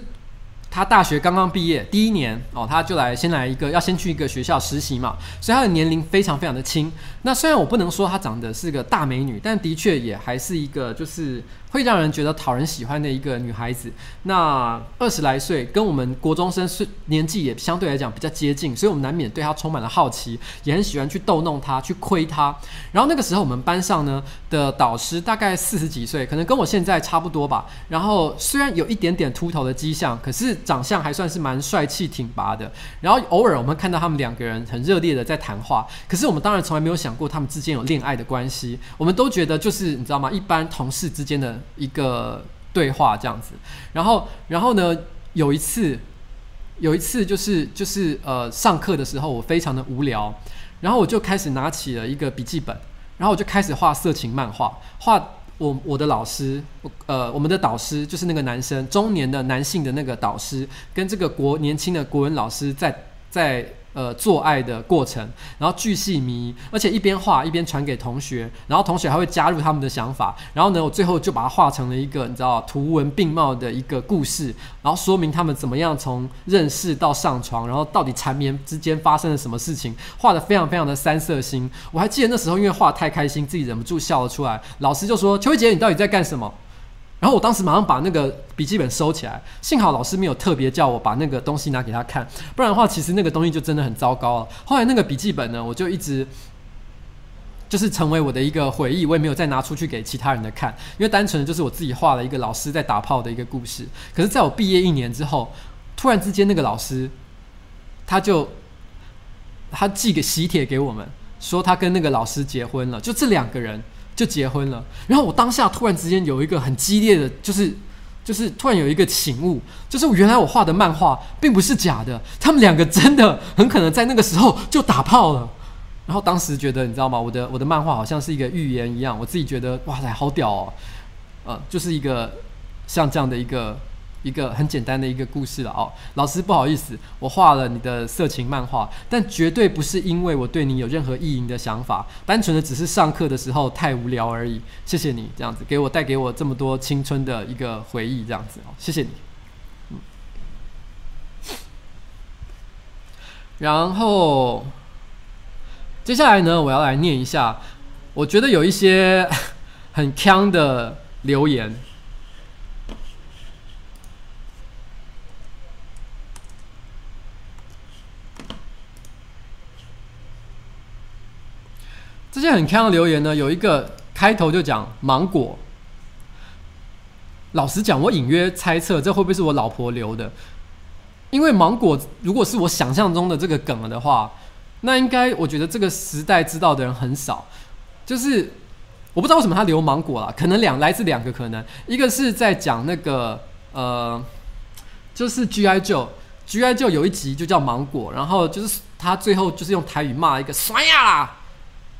他大学刚刚毕业第一年哦，他就来先来一个要先去一个学校实习嘛，所以他的年龄非常非常的轻。那虽然我不能说她长得是个大美女，但的确也还是一个就是会让人觉得讨人喜欢的一个女孩子。那二十来岁，跟我们国中生是年纪也相对来讲比较接近，所以我们难免对她充满了好奇，也很喜欢去逗弄她，去亏她。然后那个时候我们班上呢的导师大概四十几岁，可能跟我现在差不多吧。然后虽然有一点点秃头的迹象，可是。长相还算是蛮帅气挺拔的，然后偶尔我们看到他们两个人很热烈的在谈话，可是我们当然从来没有想过他们之间有恋爱的关系，我们都觉得就是你知道吗？一般同事之间的一个对话这样子。然后，然后呢，有一次，有一次就是就是呃上课的时候，我非常的无聊，然后我就开始拿起了一个笔记本，然后我就开始画色情漫画，画。我我的老师，呃，我们的导师就是那个男生，中年的男性的那个导师，跟这个国年轻的国文老师在在。呃，做爱的过程，然后巨细靡遗，而且一边画一边传给同学，然后同学还会加入他们的想法，然后呢，我最后就把它画成了一个你知道图文并茂的一个故事，然后说明他们怎么样从认识到上床，然后到底缠绵之间发生了什么事情，画得非常非常的三色腥。我还记得那时候因为画太开心，自己忍不住笑了出来，老师就说：“邱慧杰，你到底在干什么？”然后我当时马上把那个笔记本收起来，幸好老师没有特别叫我把那个东西拿给他看，不然的话，其实那个东西就真的很糟糕了。后来那个笔记本呢，我就一直就是成为我的一个回忆，我也没有再拿出去给其他人的看，因为单纯的就是我自己画了一个老师在打炮的一个故事。可是在我毕业一年之后，突然之间那个老师他就他寄个喜帖给我们，说他跟那个老师结婚了，就这两个人。就结婚了，然后我当下突然之间有一个很激烈的，就是就是突然有一个醒悟，就是原来我画的漫画并不是假的，他们两个真的很可能在那个时候就打炮了。然后当时觉得，你知道吗？我的我的漫画好像是一个预言一样，我自己觉得哇塞，好屌哦，呃，就是一个像这样的一个。一个很简单的一个故事了哦，老师不好意思，我画了你的色情漫画，但绝对不是因为我对你有任何意淫的想法，单纯的只是上课的时候太无聊而已。谢谢你这样子给我带给我这么多青春的一个回忆，这样子哦，谢谢你。嗯，然后接下来呢，我要来念一下，我觉得有一些 很锵的留言。这些很锵的留言呢，有一个开头就讲芒果。老实讲，我隐约猜测这会不会是我老婆留的？因为芒果如果是我想象中的这个梗的话，那应该我觉得这个时代知道的人很少。就是我不知道为什么他留芒果啦，可能两来自两个可能，一个是在讲那个呃，就是 G.I. Joe，G.I. Joe 有一集就叫芒果，然后就是他最后就是用台语骂一个酸呀。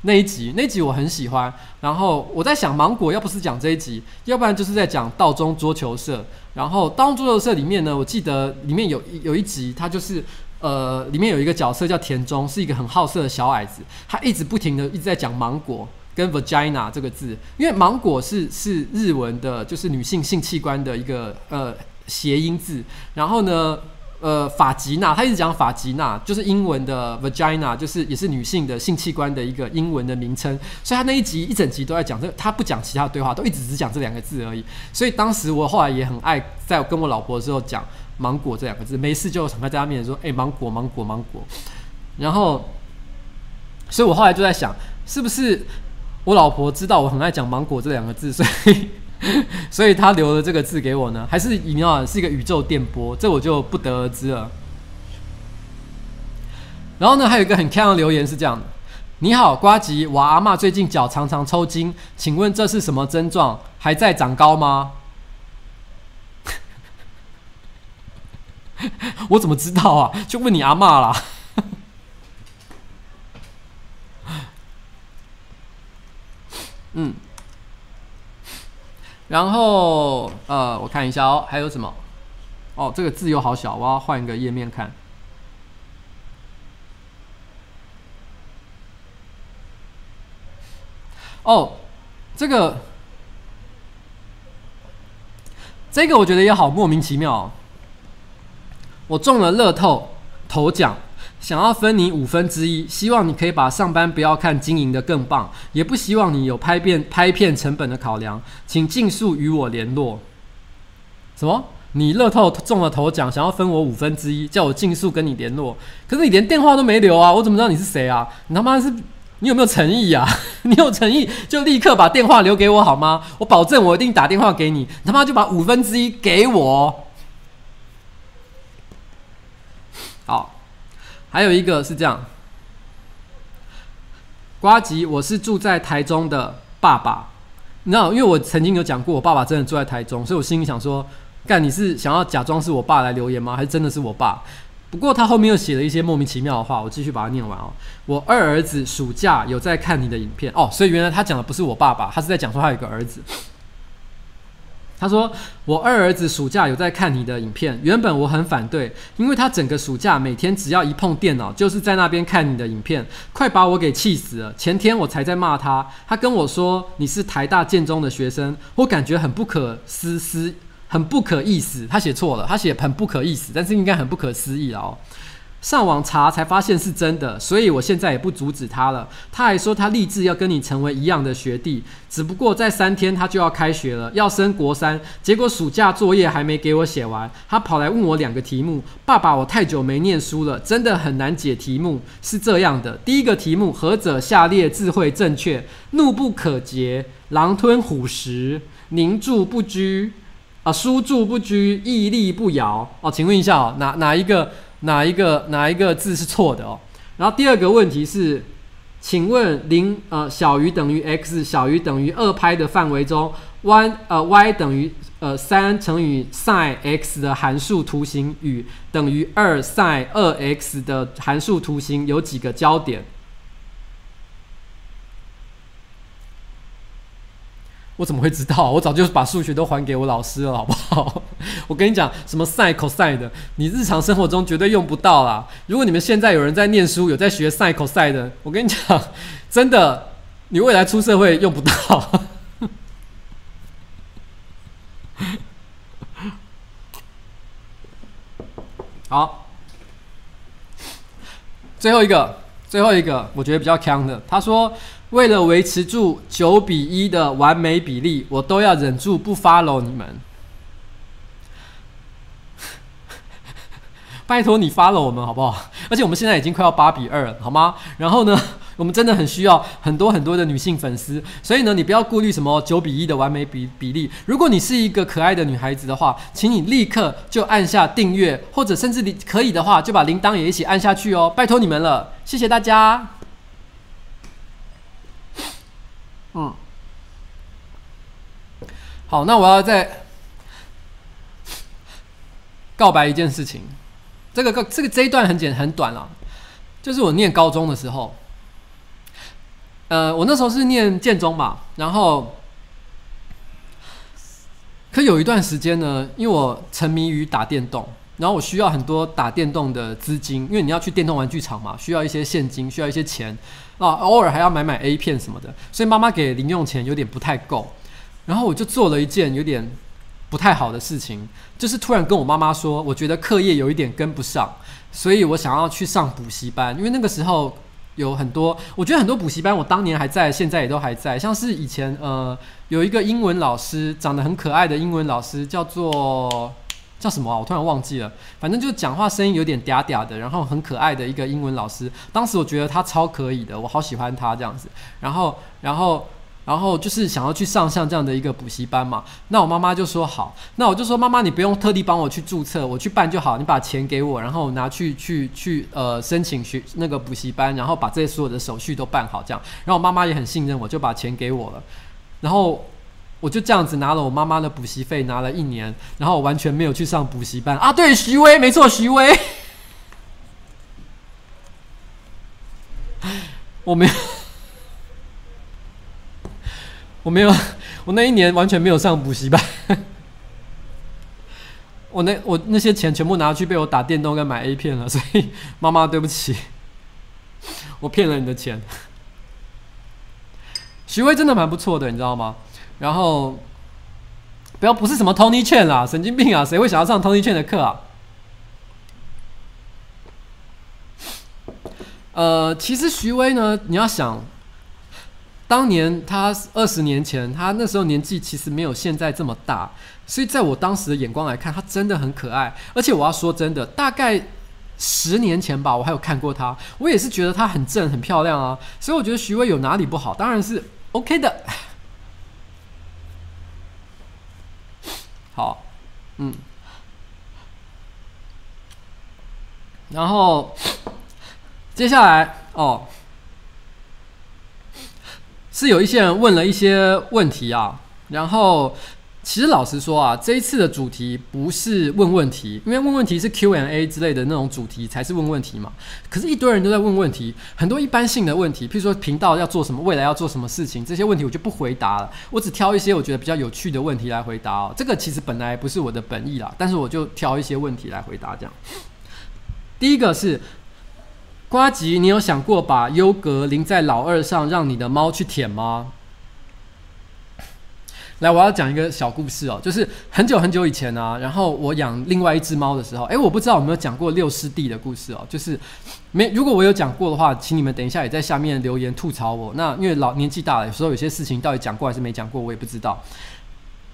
那一集，那一集我很喜欢。然后我在想，芒果要不是讲这一集，要不然就是在讲道中桌球社。然后道中桌球社里面呢，我记得里面有有一集，他就是呃，里面有一个角色叫田中，是一个很好色的小矮子。他一直不停的一直在讲芒果跟 vagina 这个字，因为芒果是是日文的，就是女性性器官的一个呃谐音字。然后呢。呃，法吉娜，他一直讲法吉娜，就是英文的 vagina，就是也是女性的性器官的一个英文的名称。所以他那一集一整集都在讲这，他不讲其他的对话，都一直只讲这两个字而已。所以当时我后来也很爱在跟我老婆的时候讲芒果这两个字，没事就常在她面前说，哎、芒果，芒果，芒果。然后，所以我后来就在想，是不是我老婆知道我很爱讲芒果这两个字，所以。所以他留了这个字给我呢，还是你知道是一个宇宙电波？这我就不得而知了。然后呢，还有一个很漂亮的留言是这样的：你好，瓜吉，我阿妈最近脚常常抽筋，请问这是什么症状？还在长高吗？我怎么知道啊？就问你阿妈啦。嗯。然后，呃，我看一下哦，还有什么？哦，这个字又好小，我要换一个页面看。哦，这个，这个我觉得也好莫名其妙哦。我中了乐透头奖。想要分你五分之一，希望你可以把上班不要看，经营的更棒，也不希望你有拍片拍片成本的考量，请尽速与我联络。什么？你乐透中了头奖，想要分我五分之一，叫我尽速跟你联络。可是你连电话都没留啊，我怎么知道你是谁啊？你他妈是，你有没有诚意啊？你有诚意就立刻把电话留给我好吗？我保证我一定打电话给你。你他妈就把五分之一给我。好。还有一个是这样，瓜吉，我是住在台中的爸爸，你知道，因为我曾经有讲过，我爸爸真的住在台中，所以我心里想说，干，你是想要假装是我爸来留言吗？还是真的是我爸？不过他后面又写了一些莫名其妙的话，我继续把它念完哦。我二儿子暑假有在看你的影片哦，所以原来他讲的不是我爸爸，他是在讲说他有个儿子。他说：“我二儿子暑假有在看你的影片，原本我很反对，因为他整个暑假每天只要一碰电脑，就是在那边看你的影片，快把我给气死了。前天我才在骂他，他跟我说你是台大建中的学生，我感觉很不可思思，很不可意思。他写错了，他写很不可意思，但是应该很不可思议了哦。”上网查才发现是真的，所以我现在也不阻止他了。他还说他立志要跟你成为一样的学弟，只不过在三天他就要开学了，要升国三，结果暑假作业还没给我写完，他跑来问我两个题目。爸爸，我太久没念书了，真的很难解题目。是这样的，第一个题目：何者下列字汇正确？怒不可遏，狼吞虎食，凝住不居，啊，书住不居，屹立不摇。哦，请问一下哦，哪哪一个？哪一个哪一个字是错的哦？然后第二个问题是，请问零呃小于等于 x 小于等于二派的范围中，y 呃 y 等于呃三乘以 sin x 的函数图形与等于二 sin 二 x 的函数图形有几个交点？我怎么会知道？我早就把数学都还给我老师了，好不好？我跟你讲，什么 sin、cos 的，你日常生活中绝对用不到啦。如果你们现在有人在念书，有在学 sin、cos 的，我跟你讲，真的，你未来出社会用不到。好，最后一个，最后一个，我觉得比较强的，他说。为了维持住九比一的完美比例，我都要忍住不 follow 你们。拜托你 follow 我们好不好？而且我们现在已经快要八比二了，好吗？然后呢，我们真的很需要很多很多的女性粉丝，所以呢，你不要顾虑什么九比一的完美比比例。如果你是一个可爱的女孩子的话，请你立刻就按下订阅，或者甚至你可以的话，就把铃铛也一起按下去哦。拜托你们了，谢谢大家。嗯，好，那我要再告白一件事情。这个这个这一段很简很短了，就是我念高中的时候，呃，我那时候是念建中嘛，然后，可有一段时间呢，因为我沉迷于打电动。然后我需要很多打电动的资金，因为你要去电动玩具厂嘛，需要一些现金，需要一些钱啊，偶尔还要买买 A 片什么的，所以妈妈给零用钱有点不太够。然后我就做了一件有点不太好的事情，就是突然跟我妈妈说，我觉得课业有一点跟不上，所以我想要去上补习班。因为那个时候有很多，我觉得很多补习班，我当年还在，现在也都还在。像是以前呃，有一个英文老师，长得很可爱的英文老师，叫做叫什么啊？我突然忘记了。反正就是讲话声音有点嗲嗲的，然后很可爱的一个英文老师。当时我觉得他超可以的，我好喜欢他这样子。然后，然后。然后就是想要去上像这样的一个补习班嘛，那我妈妈就说好，那我就说妈妈你不用特地帮我去注册，我去办就好，你把钱给我，然后拿去去去呃申请学那个补习班，然后把这些所有的手续都办好这样，然后我妈妈也很信任我，就把钱给我了，然后我就这样子拿了我妈妈的补习费，拿了一年，然后我完全没有去上补习班啊，对，徐威，没错，徐威，我没有。我没有，我那一年完全没有上补习班。我那我那些钱全部拿去被我打电动跟买 A 片了，所以妈妈对不起，我骗了你的钱。徐威真的蛮不错的，你知道吗？然后不要不是什么 Tony Chen 啦，神经病啊！谁会想要上 Tony Chen 的课啊？呃，其实徐威呢，你要想。当年他二十年前，他那时候年纪其实没有现在这么大，所以在我当时的眼光来看，他真的很可爱。而且我要说真的，大概十年前吧，我还有看过他，我也是觉得他很正、很漂亮啊。所以我觉得徐威有哪里不好？当然是 OK 的。好，嗯，然后接下来哦。是有一些人问了一些问题啊，然后其实老实说啊，这一次的主题不是问问题，因为问问题是 Q&A 之类的那种主题才是问问题嘛。可是，一堆人都在问问题，很多一般性的问题，譬如说频道要做什么，未来要做什么事情，这些问题我就不回答了。我只挑一些我觉得比较有趣的问题来回答哦。这个其实本来不是我的本意啦，但是我就挑一些问题来回答这样。第一个是。瓜吉，你有想过把优格淋在老二上，让你的猫去舔吗？来，我要讲一个小故事哦，就是很久很久以前啊，然后我养另外一只猫的时候，诶，我不知道有没有讲过六师弟的故事哦，就是没，如果我有讲过的话，请你们等一下也在下面留言吐槽我。那因为老年纪大了，有时候有些事情到底讲过还是没讲过，我也不知道。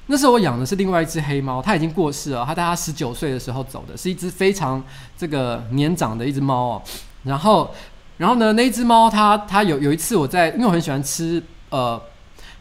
那时候我养的是另外一只黑猫，它已经过世了，它在它十九岁的时候走的，是一只非常这个年长的一只猫哦。然后，然后呢？那只猫，它它有有一次我在，因为我很喜欢吃呃，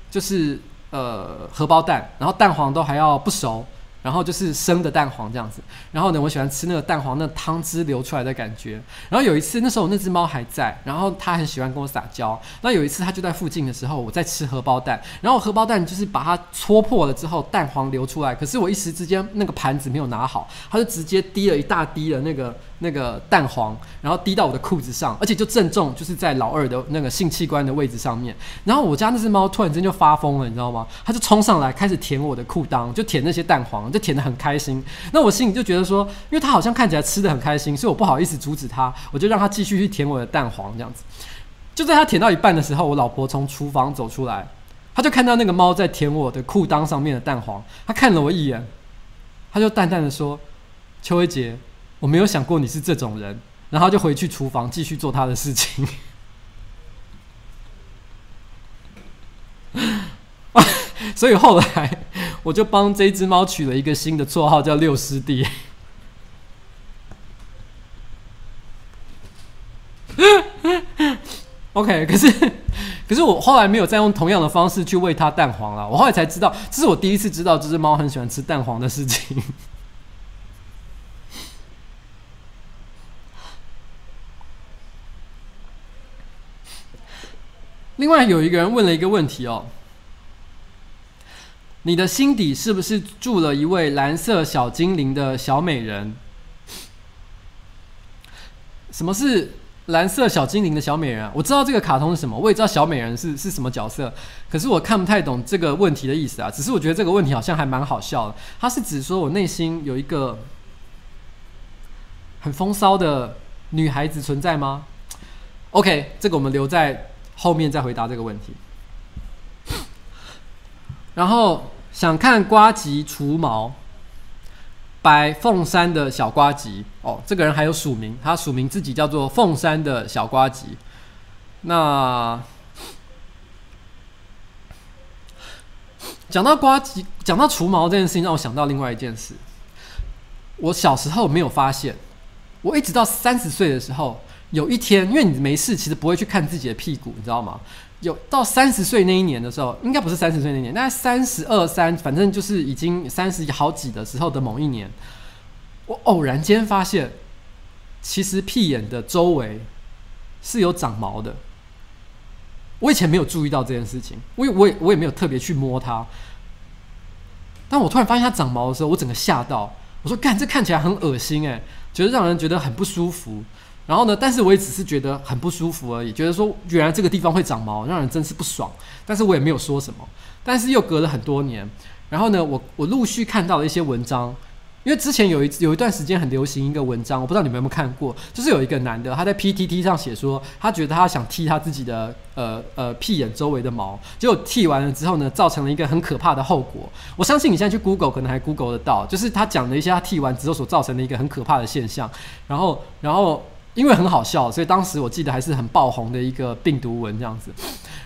就是呃荷包蛋，然后蛋黄都还要不熟。然后就是生的蛋黄这样子，然后呢，我喜欢吃那个蛋黄那汤汁流出来的感觉。然后有一次，那时候我那只猫还在，然后它很喜欢跟我撒娇。那有一次，它就在附近的时候，我在吃荷包蛋，然后荷包蛋就是把它戳破了之后，蛋黄流出来。可是我一时之间那个盘子没有拿好，它就直接滴了一大滴的那个那个蛋黄，然后滴到我的裤子上，而且就正中就是在老二的那个性器官的位置上面。然后我家那只猫突然间就发疯了，你知道吗？它就冲上来开始舔我的裤裆，就舔那些蛋黄。就舔得很开心，那我心里就觉得说，因为它好像看起来吃得很开心，所以我不好意思阻止它，我就让它继续去舔我的蛋黄，这样子。就在它舔到一半的时候，我老婆从厨房走出来，她就看到那个猫在舔我的裤裆上面的蛋黄，她看了我一眼，她就淡淡的说：“邱威杰，我没有想过你是这种人。”然后就回去厨房继续做他的事情。所以后来我就帮这只猫取了一个新的绰号，叫六师弟。OK，可是可是我后来没有再用同样的方式去喂它蛋黄了。我后来才知道，这是我第一次知道这只猫很喜欢吃蛋黄的事情。另外有一个人问了一个问题哦。你的心底是不是住了一位蓝色小精灵的小美人？什么是蓝色小精灵的小美人啊？我知道这个卡通是什么，我也知道小美人是是什么角色，可是我看不太懂这个问题的意思啊。只是我觉得这个问题好像还蛮好笑的。它是指说我内心有一个很风骚的女孩子存在吗？OK，这个我们留在后面再回答这个问题。然后想看瓜吉除毛，白凤山的小瓜吉哦，这个人还有署名，他署名自己叫做凤山的小瓜吉。那讲到瓜吉，讲到除毛这件事情，让我想到另外一件事。我小时候没有发现，我一直到三十岁的时候，有一天，因为你没事，其实不会去看自己的屁股，你知道吗？有到三十岁那一年的时候，应该不是三十岁那年，大概三十二三，反正就是已经三十好几的时候的某一年，我偶然间发现，其实屁眼的周围是有长毛的。我以前没有注意到这件事情，我也我也我也没有特别去摸它。当我突然发现它长毛的时候，我整个吓到，我说：“干，这看起来很恶心诶，觉得让人觉得很不舒服。”然后呢，但是我也只是觉得很不舒服而已，觉得说原来这个地方会长毛，让人真是不爽。但是我也没有说什么。但是又隔了很多年，然后呢，我我陆续看到了一些文章，因为之前有一有一段时间很流行一个文章，我不知道你们有没有看过，就是有一个男的他在 PTT 上写说，他觉得他想剃他自己的呃呃屁眼周围的毛，结果剃完了之后呢，造成了一个很可怕的后果。我相信你现在去 Google 可能还 Google 得到，就是他讲了一些他剃完之后所造成的一个很可怕的现象，然后然后。因为很好笑，所以当时我记得还是很爆红的一个病毒文这样子。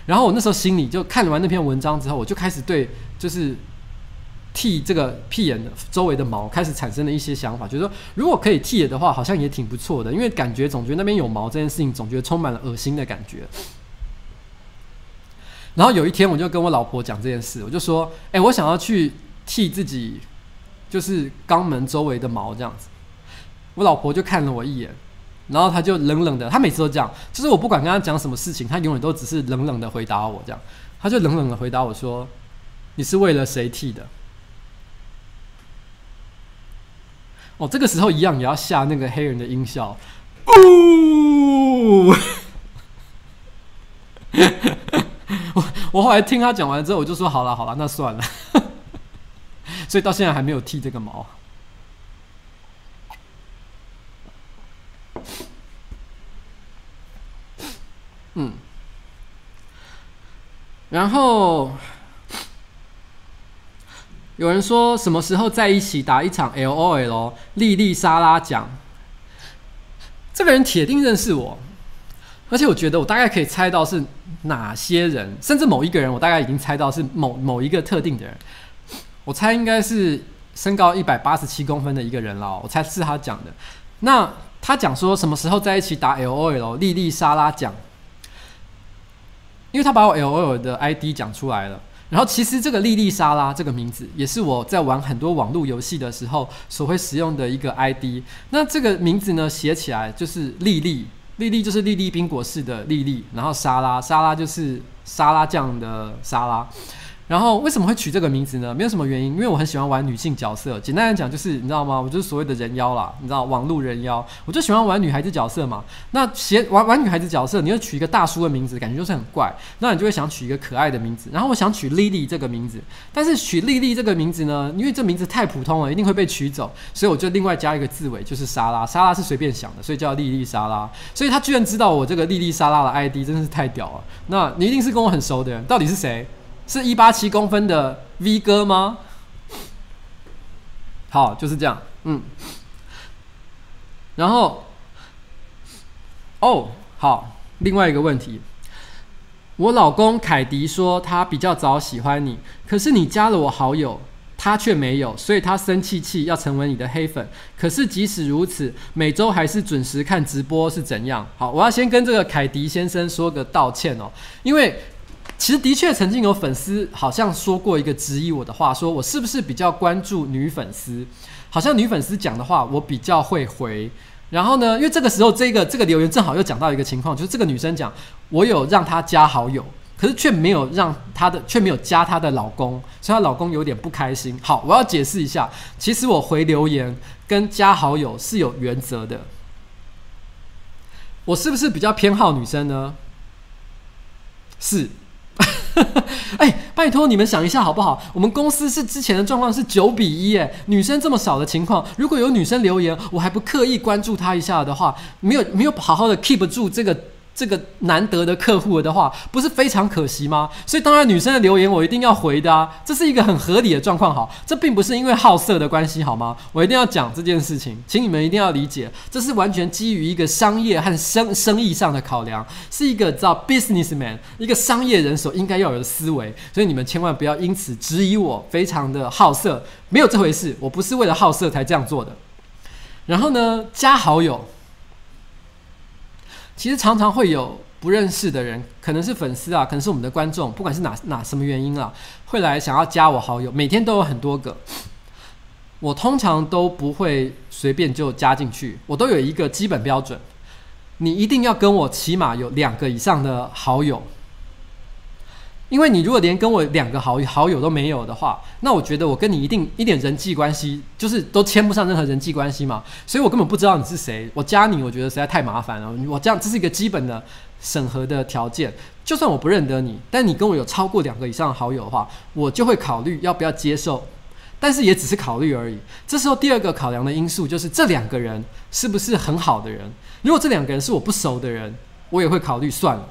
然后我那时候心里就看完那篇文章之后，我就开始对就是剃这个屁眼的周围的毛开始产生了一些想法，就是说如果可以剃的话，好像也挺不错的。因为感觉总觉得那边有毛这件事情，总觉得充满了恶心的感觉。然后有一天，我就跟我老婆讲这件事，我就说：“哎，我想要去剃自己就是肛门周围的毛这样子。”我老婆就看了我一眼。然后他就冷冷的，他每次都这样，就是我不管跟他讲什么事情，他永远都只是冷冷的回答我这样。他就冷冷的回答我说：“你是为了谁剃的？”哦，这个时候一样也要下那个黑人的音效。呜！我我后来听他讲完之后，我就说：“好了好了，那算了。”所以到现在还没有剃这个毛。嗯，然后有人说什么时候在一起打一场 LOL？莉莉莎拉讲，这个人铁定认识我，而且我觉得我大概可以猜到是哪些人，甚至某一个人，我大概已经猜到是某某一个特定的人。我猜应该是身高一百八十七公分的一个人了，我猜是他讲的。那他讲说什么时候在一起打 LOL？莉莉莎拉讲。因为他把我 LOL 的 ID 讲出来了，然后其实这个莉莉莎拉这个名字也是我在玩很多网络游戏的时候所会使用的一个 ID。那这个名字呢，写起来就是莉莉，莉莉就是莉莉冰果式的莉莉，然后莎拉，莎拉就是沙拉酱的沙拉。然后为什么会取这个名字呢？没有什么原因，因为我很喜欢玩女性角色。简单来讲，就是你知道吗？我就是所谓的人妖啦，你知道网路人妖，我就喜欢玩女孩子角色嘛。那写玩玩女孩子角色，你要取一个大叔的名字，感觉就是很怪。那你就会想取一个可爱的名字。然后我想取 Lily 这个名字，但是取 Lily 这个名字呢，因为这名字太普通了，一定会被取走，所以我就另外加一个字尾，就是莎拉。莎拉是随便想的，所以叫莉莉莎拉。所以他居然知道我这个莉莉莎拉的 ID，真的是太屌了。那你一定是跟我很熟的人，到底是谁？是一八七公分的 V 哥吗？好，就是这样。嗯，然后，哦，好，另外一个问题，我老公凯迪说他比较早喜欢你，可是你加了我好友，他却没有，所以他生气气要成为你的黑粉。可是即使如此，每周还是准时看直播是怎样？好，我要先跟这个凯迪先生说个道歉哦，因为。其实的确曾经有粉丝好像说过一个质疑我的话，说我是不是比较关注女粉丝？好像女粉丝讲的话我比较会回。然后呢，因为这个时候这个这个留言正好又讲到一个情况，就是这个女生讲我有让她加好友，可是却没有让她的却没有加她的老公，所以她老公有点不开心。好，我要解释一下，其实我回留言跟加好友是有原则的。我是不是比较偏好女生呢？是。哎、拜托你们想一下好不好？我们公司是之前的状况是九比一，哎，女生这么少的情况，如果有女生留言，我还不刻意关注她一下的话，没有没有好好的 keep 住这个这个难得的客户的话，不是非常可惜吗？所以当然女生的留言我一定要回的啊，这是一个很合理的状况。好，这并不是因为好色的关系，好吗？我一定要讲这件事情，请你们一定要理解，这是完全基于一个商业和生生意上的考量，是一个叫 businessman 一个商业人所应该要有的思维。所以你们千万不要因此质疑我非常的好色，没有这回事，我不是为了好色才这样做的。然后呢，加好友。其实常常会有不认识的人，可能是粉丝啊，可能是我们的观众，不管是哪哪什么原因啊，会来想要加我好友。每天都有很多个，我通常都不会随便就加进去，我都有一个基本标准，你一定要跟我起码有两个以上的好友。因为你如果连跟我两个好好友都没有的话，那我觉得我跟你一定一点人际关系就是都牵不上任何人际关系嘛，所以我根本不知道你是谁。我加你，我觉得实在太麻烦了。我这样这是一个基本的审核的条件。就算我不认得你，但你跟我有超过两个以上好友的话，我就会考虑要不要接受。但是也只是考虑而已。这时候第二个考量的因素就是这两个人是不是很好的人。如果这两个人是我不熟的人，我也会考虑算了。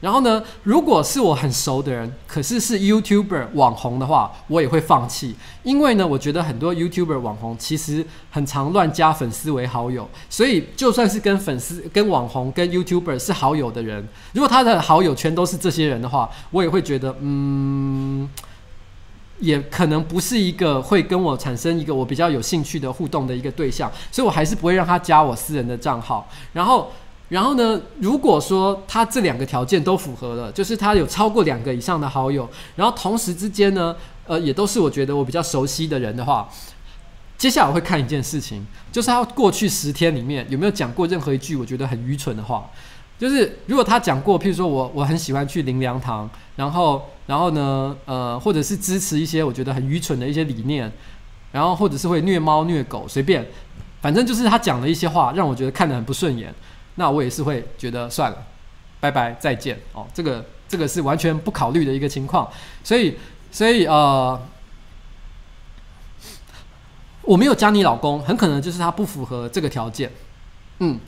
然后呢，如果是我很熟的人，可是是 YouTuber 网红的话，我也会放弃，因为呢，我觉得很多 YouTuber 网红其实很常乱加粉丝为好友，所以就算是跟粉丝、跟网红、跟 YouTuber 是好友的人，如果他的好友全都是这些人的话，我也会觉得，嗯，也可能不是一个会跟我产生一个我比较有兴趣的互动的一个对象，所以我还是不会让他加我私人的账号，然后。然后呢，如果说他这两个条件都符合了，就是他有超过两个以上的好友，然后同时之间呢，呃，也都是我觉得我比较熟悉的人的话，接下来我会看一件事情，就是他过去十天里面有没有讲过任何一句我觉得很愚蠢的话。就是如果他讲过，譬如说我我很喜欢去灵粮堂，然后然后呢，呃，或者是支持一些我觉得很愚蠢的一些理念，然后或者是会虐猫虐狗，随便，反正就是他讲的一些话让我觉得看得很不顺眼。那我也是会觉得算了，拜拜，再见哦。这个这个是完全不考虑的一个情况，所以所以呃，我没有加你老公，很可能就是他不符合这个条件，嗯。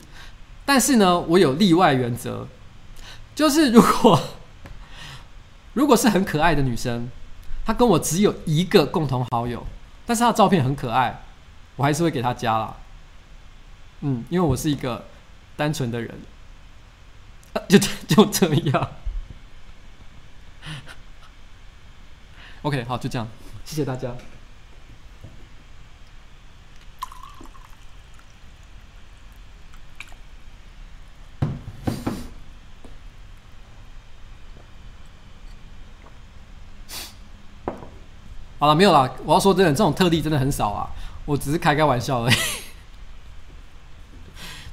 但是呢，我有例外原则，就是如果如果是很可爱的女生，她跟我只有一个共同好友，但是她的照片很可爱，我还是会给她加啦。嗯，因为我是一个。单纯的人，啊、就就这样。OK，好，就这样，谢谢大家。好了，没有了。我要说真的，这种特例真的很少啊，我只是开开玩笑而已。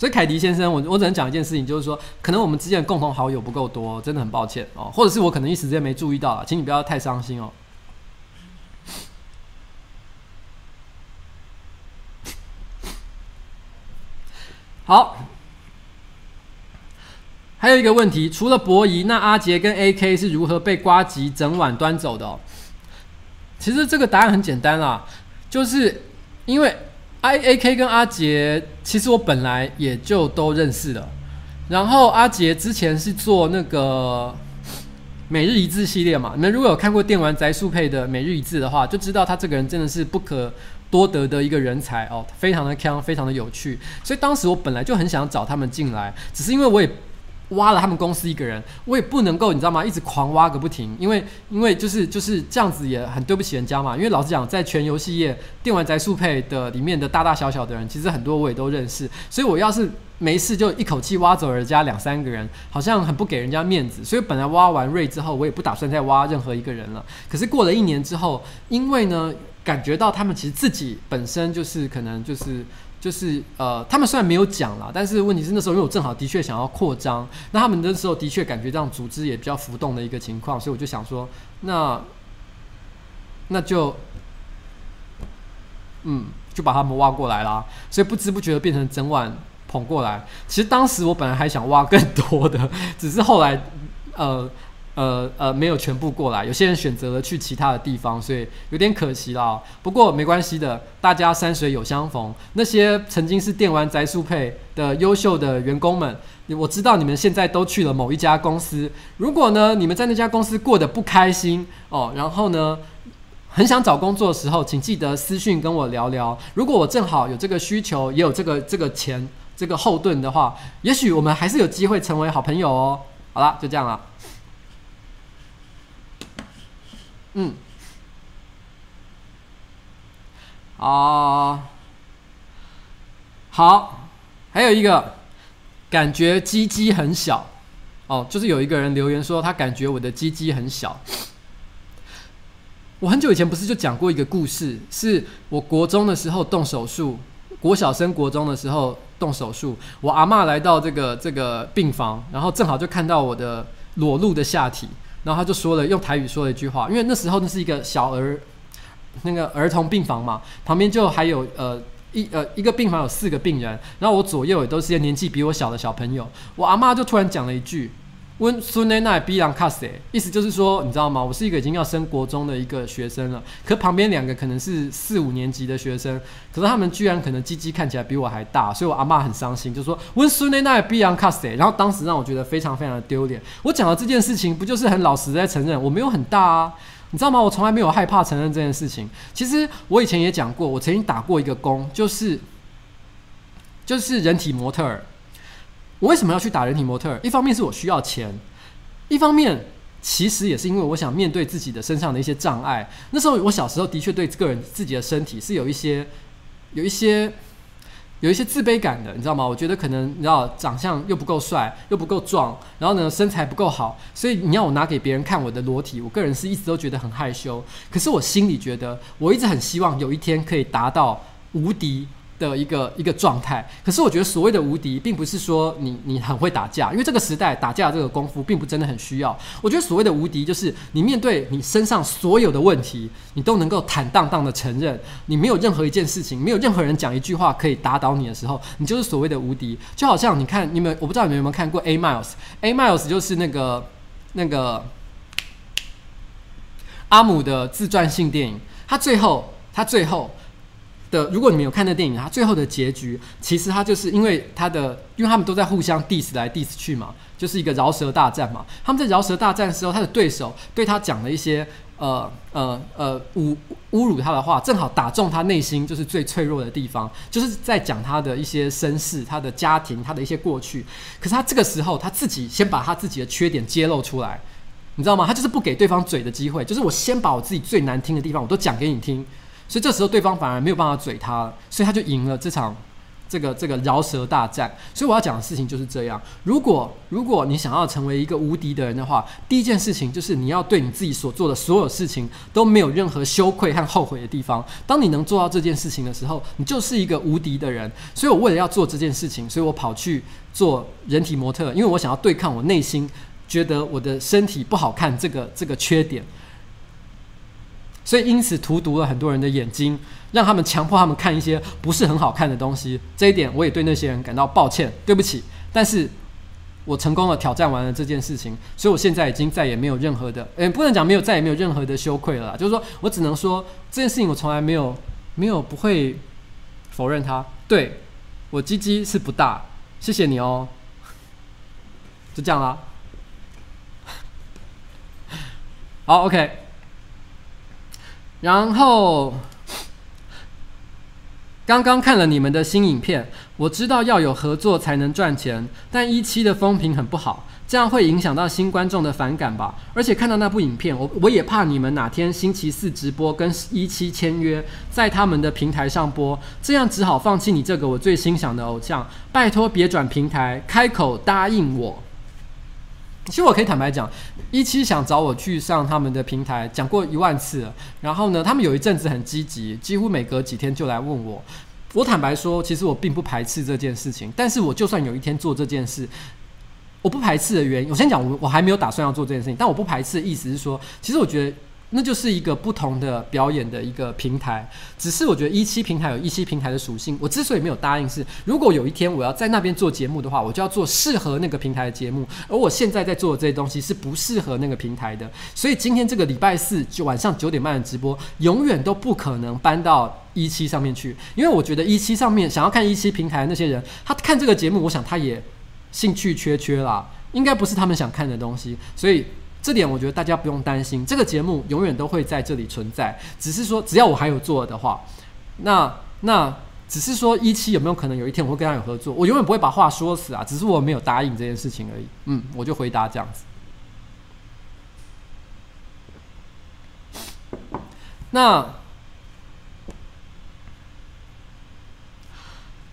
所以凯迪先生，我我只能讲一件事情，就是说，可能我们之间的共同好友不够多，真的很抱歉哦，或者是我可能一时间没注意到了，请你不要太伤心哦。好，还有一个问题，除了博弈，那阿杰跟 AK 是如何被瓜吉整晚端走的？其实这个答案很简单啦，就是因为。I A K 跟阿杰，其实我本来也就都认识的。然后阿杰之前是做那个每日一字系列嘛，你们如果有看过电玩宅速配的每日一字的话，就知道他这个人真的是不可多得的一个人才哦，非常的强，非常的有趣。所以当时我本来就很想找他们进来，只是因为我也。挖了他们公司一个人，我也不能够，你知道吗？一直狂挖个不停，因为因为就是就是这样子也很对不起人家嘛。因为老实讲，在全游戏业电玩宅速配的里面的大大小小的人，其实很多我也都认识。所以我要是没事就一口气挖走人家两三个人，好像很不给人家面子。所以本来挖完瑞之后，我也不打算再挖任何一个人了。可是过了一年之后，因为呢，感觉到他们其实自己本身就是可能就是。就是呃，他们虽然没有讲啦，但是问题是那时候因为我正好的确想要扩张，那他们那时候的确感觉这样组织也比较浮动的一个情况，所以我就想说，那那就嗯，就把他们挖过来啦。所以不知不觉的变成整晚捧过来。其实当时我本来还想挖更多的，只是后来呃呃呃，没有全部过来，有些人选择了去其他的地方，所以有点可惜啦。不过没关系的，大家山水有相逢。那些曾经是电玩宅速配的优秀的员工们，我知道你们现在都去了某一家公司。如果呢，你们在那家公司过得不开心哦，然后呢，很想找工作的时候，请记得私讯跟我聊聊。如果我正好有这个需求，也有这个这个钱这个后盾的话，也许我们还是有机会成为好朋友哦。好了，就这样了。嗯，啊，好，还有一个感觉鸡鸡很小哦，就是有一个人留言说他感觉我的鸡鸡很小。我很久以前不是就讲过一个故事，是我国中的时候动手术，国小升国中的时候动手术，我阿嬷来到这个这个病房，然后正好就看到我的裸露的下体。然后他就说了，用台语说了一句话，因为那时候那是一个小儿那个儿童病房嘛，旁边就还有呃一呃一个病房有四个病人，然后我左右也都是些年纪比我小的小朋友，我阿妈就突然讲了一句。温孙奶奶逼人卡死，意思就是说，你知道吗？我是一个已经要升国中的一个学生了，可旁边两个可能是四五年级的学生，可是他们居然可能鸡鸡看起来比我还大，所以我阿嬷很伤心，就说温孙奶奶逼人卡死，然后当时让我觉得非常非常的丢脸。我讲的这件事情，不就是很老实在承认我没有很大啊？你知道吗？我从来没有害怕承认这件事情。其实我以前也讲过，我曾经打过一个工，就是就是人体模特儿。我为什么要去打人体模特？一方面是我需要钱，一方面其实也是因为我想面对自己的身上的一些障碍。那时候我小时候的确对个人自己的身体是有一些、有一些、有一些自卑感的，你知道吗？我觉得可能你知道长相又不够帅，又不够壮，然后呢身材不够好，所以你要我拿给别人看我的裸体，我个人是一直都觉得很害羞。可是我心里觉得，我一直很希望有一天可以达到无敌的一个一个状态，可是我觉得所谓的无敌，并不是说你你很会打架，因为这个时代打架这个功夫并不真的很需要。我觉得所谓的无敌，就是你面对你身上所有的问题，你都能够坦荡荡的承认，你没有任何一件事情，没有任何人讲一句话可以打倒你的时候，你就是所谓的无敌。就好像你看，你们我不知道你们有没有看过 A Miles，A Miles 就是那个那个阿姆的自传性电影，他最后他最后。的，如果你们有看那电影，它最后的结局，其实它就是因为他的，因为他们都在互相 diss 来 diss 去嘛，就是一个饶舌大战嘛。他们在饶舌大战的时候，他的对手对他讲了一些呃呃呃侮侮辱他的话，正好打中他内心就是最脆弱的地方，就是在讲他的一些身世、他的家庭、他的一些过去。可是他这个时候他自己先把他自己的缺点揭露出来，你知道吗？他就是不给对方嘴的机会，就是我先把我自己最难听的地方我都讲给你听。所以这时候对方反而没有办法嘴他了，所以他就赢了这场这个这个饶舌大战。所以我要讲的事情就是这样：如果如果你想要成为一个无敌的人的话，第一件事情就是你要对你自己所做的所有事情都没有任何羞愧和后悔的地方。当你能做到这件事情的时候，你就是一个无敌的人。所以我为了要做这件事情，所以我跑去做人体模特，因为我想要对抗我内心觉得我的身体不好看这个这个缺点。所以，因此荼毒了很多人的眼睛，让他们强迫他们看一些不是很好看的东西。这一点，我也对那些人感到抱歉，对不起。但是，我成功的挑战完了这件事情，所以我现在已经再也没有任何的，嗯，不能讲没有，再也没有任何的羞愧了。就是说我只能说这件事情，我从来没有没有不会否认它。对，我鸡鸡是不大，谢谢你哦。就这样啦。好，OK。然后，刚刚看了你们的新影片，我知道要有合作才能赚钱，但一期的风评很不好，这样会影响到新观众的反感吧？而且看到那部影片，我我也怕你们哪天星期四直播跟一期签约，在他们的平台上播，这样只好放弃你这个我最欣赏的偶像。拜托别转平台，开口答应我。其实我可以坦白讲，一期想找我去上他们的平台，讲过一万次了。然后呢，他们有一阵子很积极，几乎每隔几天就来问我。我坦白说，其实我并不排斥这件事情。但是我就算有一天做这件事，我不排斥的原因，我先讲，我我还没有打算要做这件事情。但我不排斥的意思是说，其实我觉得那就是一个不同的表演的一个平台，只是我觉得一期平台有一期平台的属性。我之所以没有答应是，如果有一天我要在那边做节目的话，我就要做适合那个平台的节目，而我现在在做的这些东西是不适合那个平台的。所以今天这个礼拜四就晚上九点半的直播，永远都不可能搬到一期上面去，因为我觉得一期上面想要看一期平台的那些人，他看这个节目，我想他也兴趣缺缺啦，应该不是他们想看的东西，所以。这点我觉得大家不用担心，这个节目永远都会在这里存在。只是说，只要我还有做的话，那那只是说一期有没有可能有一天我会跟他有合作？我永远不会把话说死啊，只是我没有答应这件事情而已。嗯，我就回答这样子。那。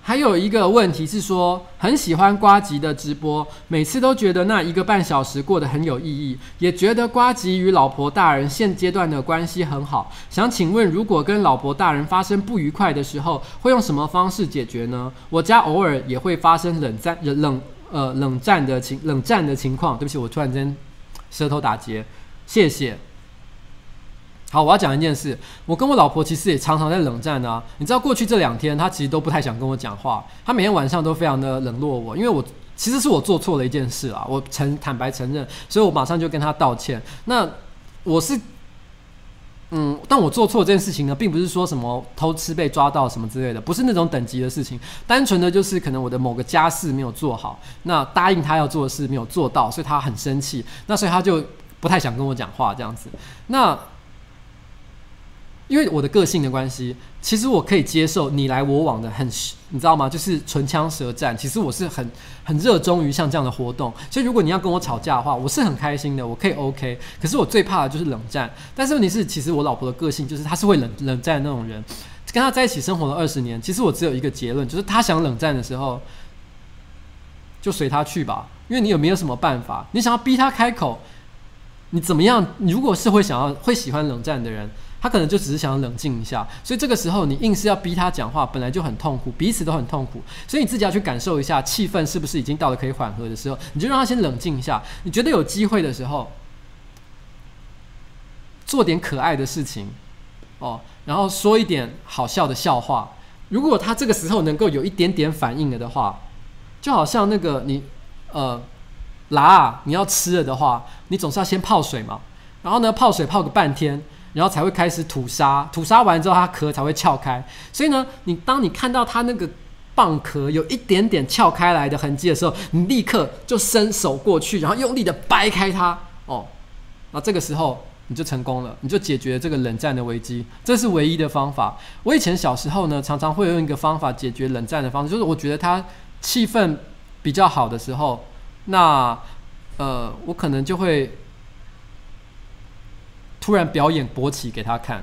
还有一个问题是说，很喜欢瓜吉的直播，每次都觉得那一个半小时过得很有意义，也觉得瓜吉与老婆大人现阶段的关系很好。想请问，如果跟老婆大人发生不愉快的时候，会用什么方式解决呢？我家偶尔也会发生冷战、冷呃冷战的情冷战的情况。对不起，我突然间舌头打结，谢谢。好，我要讲一件事。我跟我老婆其实也常常在冷战啊。你知道，过去这两天，她其实都不太想跟我讲话。她每天晚上都非常的冷落我，因为我其实是我做错了一件事啊。我承坦白承认，所以我马上就跟她道歉。那我是，嗯，但我做错这件事情呢，并不是说什么偷吃被抓到什么之类的，不是那种等级的事情。单纯的就是可能我的某个家事没有做好，那答应她要做的事没有做到，所以她很生气。那所以她就不太想跟我讲话这样子。那。因为我的个性的关系，其实我可以接受你来我往的很，你知道吗？就是唇枪舌战。其实我是很很热衷于像这样的活动，所以如果你要跟我吵架的话，我是很开心的，我可以 OK。可是我最怕的就是冷战。但是问题是，其实我老婆的个性就是她是会冷冷战的那种人。跟她在一起生活了二十年，其实我只有一个结论，就是她想冷战的时候，就随她去吧。因为你有没有什么办法？你想要逼她开口，你怎么样？你如果是会想要会喜欢冷战的人。他可能就只是想要冷静一下，所以这个时候你硬是要逼他讲话，本来就很痛苦，彼此都很痛苦。所以你自己要去感受一下气氛是不是已经到了可以缓和的时候，你就让他先冷静一下。你觉得有机会的时候，做点可爱的事情哦，然后说一点好笑的笑话。如果他这个时候能够有一点点反应了的话，就好像那个你呃，辣，你要吃了的话，你总是要先泡水嘛，然后呢泡水泡个半天。然后才会开始吐沙，吐沙完之后，它壳才会撬开。所以呢，你当你看到它那个蚌壳有一点点撬开来的痕迹的时候，你立刻就伸手过去，然后用力的掰开它。哦，那这个时候你就成功了，你就解决这个冷战的危机。这是唯一的方法。我以前小时候呢，常常会用一个方法解决冷战的方式，就是我觉得它气氛比较好的时候，那呃，我可能就会。突然表演勃起给他看，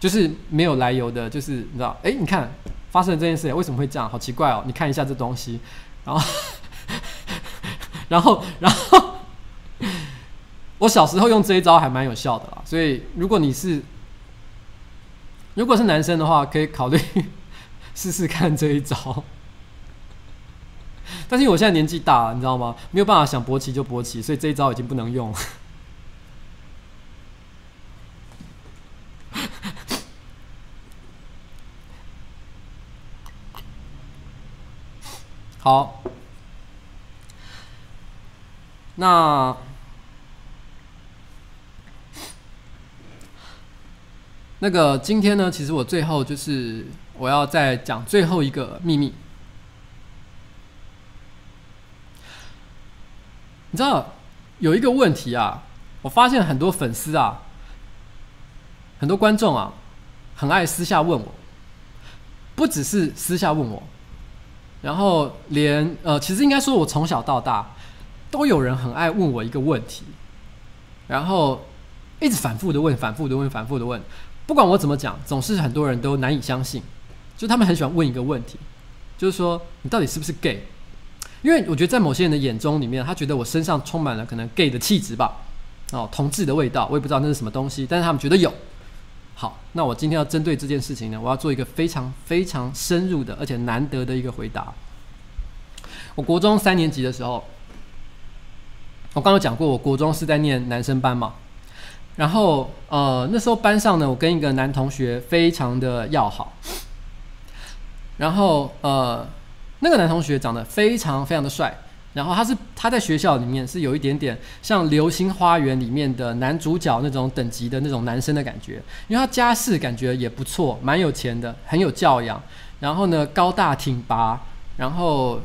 就是没有来由的，就是你知道，哎，你看发生了这件事，为什么会这样？好奇怪哦！你看一下这东西，然后，然后，然后，我小时候用这一招还蛮有效的啦。所以，如果你是，如果是男生的话，可以考虑 试试看这一招。但是因为我现在年纪大了，你知道吗？没有办法想勃起就勃起，所以这一招已经不能用了。好，那那个今天呢，其实我最后就是我要再讲最后一个秘密。你知道有一个问题啊，我发现很多粉丝啊，很多观众啊，很爱私下问我，不只是私下问我。然后连呃，其实应该说，我从小到大都有人很爱问我一个问题，然后一直反复的问，反复的问，反复的问，不管我怎么讲，总是很多人都难以相信。就他们很喜欢问一个问题，就是说你到底是不是 gay？因为我觉得在某些人的眼中里面，他觉得我身上充满了可能 gay 的气质吧，哦，同志的味道，我也不知道那是什么东西，但是他们觉得有。好，那我今天要针对这件事情呢，我要做一个非常非常深入的，而且难得的一个回答。我国中三年级的时候，我刚刚讲过，我国中是在念男生班嘛。然后呃那时候班上呢，我跟一个男同学非常的要好。然后呃那个男同学长得非常非常的帅。然后他是他在学校里面是有一点点像《流星花园》里面的男主角那种等级的那种男生的感觉，因为他家世感觉也不错，蛮有钱的，很有教养。然后呢，高大挺拔。然后，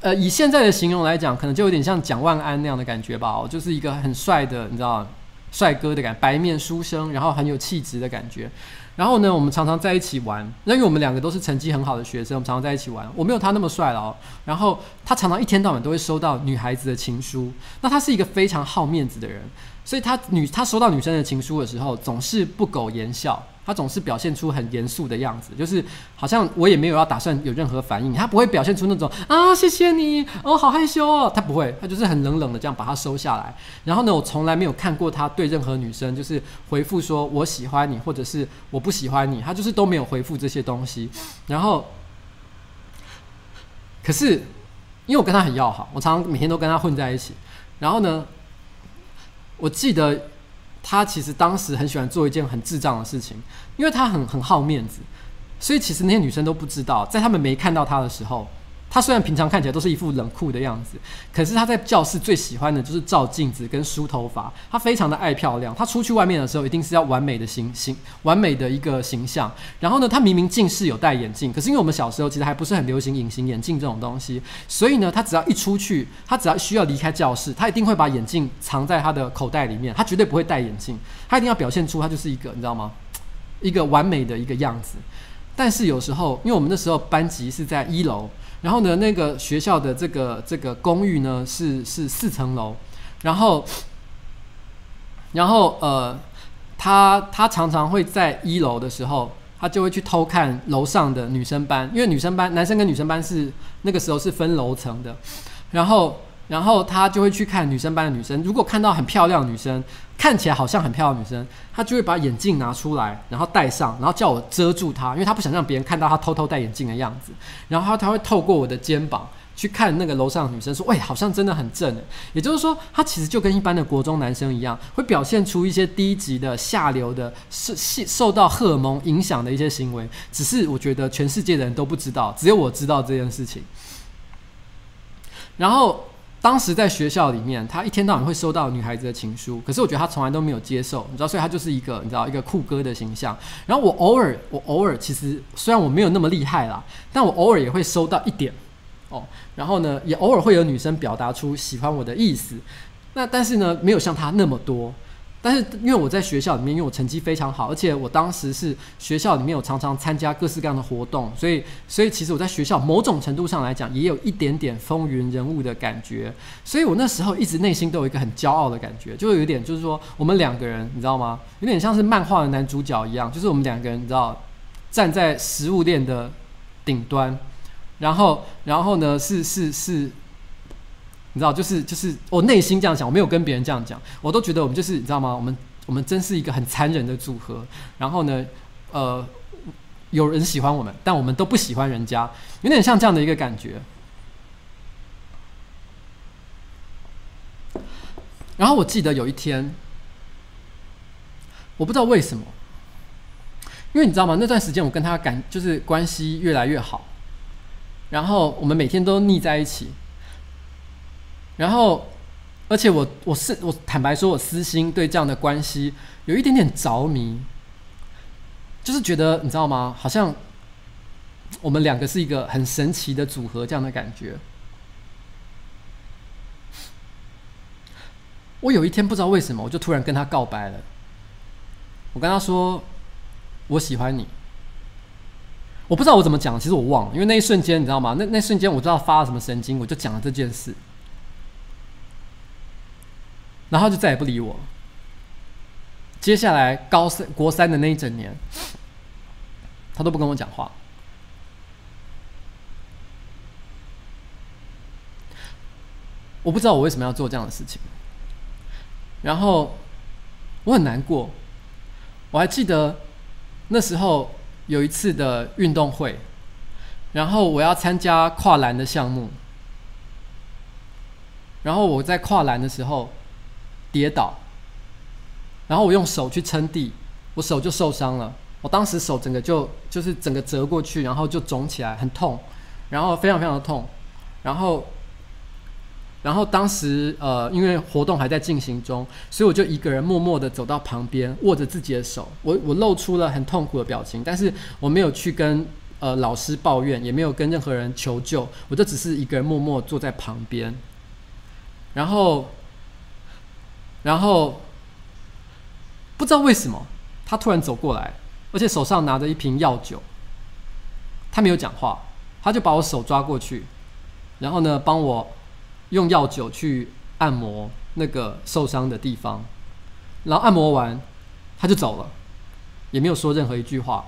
呃，以现在的形容来讲，可能就有点像蒋万安那样的感觉吧，就是一个很帅的，你知道，帅哥的感觉，白面书生，然后很有气质的感觉。然后呢，我们常常在一起玩。那因为我们两个都是成绩很好的学生，我们常常在一起玩。我没有他那么帅了哦。然后他常常一天到晚都会收到女孩子的情书。那他是一个非常好面子的人，所以他女他收到女生的情书的时候，总是不苟言笑。他总是表现出很严肃的样子，就是好像我也没有要打算有任何反应，他不会表现出那种啊谢谢你哦好害羞哦，他不会，他就是很冷冷的这样把它收下来。然后呢，我从来没有看过他对任何女生就是回复说我喜欢你或者是我不喜欢你，他就是都没有回复这些东西。然后，可是因为我跟他很要好，我常常每天都跟他混在一起。然后呢，我记得。他其实当时很喜欢做一件很智障的事情，因为他很很好面子，所以其实那些女生都不知道，在他们没看到他的时候，他虽然平常看起来都是一副冷酷的样子，可是他在教室最喜欢的就是照镜子跟梳头发，他非常的爱漂亮，他出去外面的时候一定是要完美的形形，完美的一个形象。然后呢，他明明近视有戴眼镜，可是因为我们小时候其实还不是很流行隐形眼镜这种东西，所以呢，他只要一出去，他只要需要离开教室，他一定会把眼镜藏在他的口袋里面，他绝对不会戴眼镜，他一定要表现出他就是一个你知道吗？一个完美的一个样子。但是有时候，因为我们那时候班级是在一楼。然后呢，那个学校的这个这个公寓呢是是四层楼，然后，然后呃，他他常常会在一楼的时候，他就会去偷看楼上的女生班，因为女生班男生跟女生班是那个时候是分楼层的，然后。然后他就会去看女生班的女生，如果看到很漂亮女生，看起来好像很漂亮的女生，她就会把眼镜拿出来，然后戴上，然后叫我遮住她，因为她不想让别人看到她偷偷戴眼镜的样子。然后她会透过我的肩膀去看那个楼上的女生，说：“喂，好像真的很正。”也就是说，她其实就跟一般的国中男生一样，会表现出一些低级的、下流的、受受到荷尔蒙影响的一些行为。只是我觉得全世界的人都不知道，只有我知道这件事情。然后。当时在学校里面，他一天到晚会收到女孩子的情书，可是我觉得他从来都没有接受，你知道，所以他就是一个你知道一个酷哥的形象。然后我偶尔，我偶尔其实虽然我没有那么厉害啦，但我偶尔也会收到一点哦。然后呢，也偶尔会有女生表达出喜欢我的意思，那但是呢，没有像他那么多。但是因为我在学校里面，因为我成绩非常好，而且我当时是学校里面有常常参加各式各样的活动，所以所以其实我在学校某种程度上来讲，也有一点点风云人物的感觉。所以我那时候一直内心都有一个很骄傲的感觉，就有点就是说我们两个人，你知道吗？有点像是漫画的男主角一样，就是我们两个人，你知道，站在食物链的顶端，然后然后呢是是是。你知道，就是就是我内心这样想，我没有跟别人这样讲，我都觉得我们就是你知道吗？我们我们真是一个很残忍的组合。然后呢，呃，有人喜欢我们，但我们都不喜欢人家，有点像这样的一个感觉。然后我记得有一天，我不知道为什么，因为你知道吗？那段时间我跟他感就是关系越来越好，然后我们每天都腻在一起。然后，而且我我是我坦白说，我私心对这样的关系有一点点着迷，就是觉得你知道吗？好像我们两个是一个很神奇的组合，这样的感觉。我有一天不知道为什么，我就突然跟他告白了。我跟他说我喜欢你。我不知道我怎么讲，其实我忘了，因为那一瞬间你知道吗？那那瞬间我知道发了什么神经，我就讲了这件事。然后就再也不理我。接下来高三、国三的那一整年，他都不跟我讲话。我不知道我为什么要做这样的事情。然后我很难过。我还记得那时候有一次的运动会，然后我要参加跨栏的项目，然后我在跨栏的时候。跌倒，然后我用手去撑地，我手就受伤了。我当时手整个就就是整个折过去，然后就肿起来，很痛，然后非常非常的痛，然后。然后当时呃，因为活动还在进行中，所以我就一个人默默的走到旁边，握着自己的手，我我露出了很痛苦的表情，但是我没有去跟呃老师抱怨，也没有跟任何人求救，我就只是一个人默默坐在旁边。然后，然后不知道为什么，他突然走过来，而且手上拿着一瓶药酒，他没有讲话，他就把我手抓过去，然后呢，帮我。用药酒去按摩那个受伤的地方，然后按摩完，他就走了，也没有说任何一句话。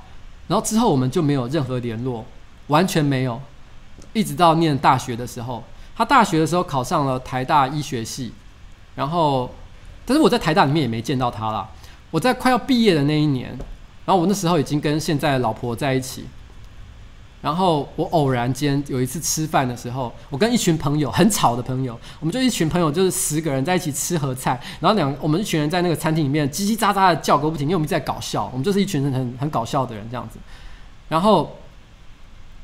然后之后我们就没有任何联络，完全没有，一直到念大学的时候，他大学的时候考上了台大医学系，然后，但是我在台大里面也没见到他啦。我在快要毕业的那一年，然后我那时候已经跟现在的老婆在一起。然后我偶然间有一次吃饭的时候，我跟一群朋友很吵的朋友，我们就一群朋友就是十个人在一起吃合菜，然后两我们一群人在那个餐厅里面叽叽喳喳的叫个不停，因为我们在搞笑，我们就是一群人很很搞笑的人这样子。然后，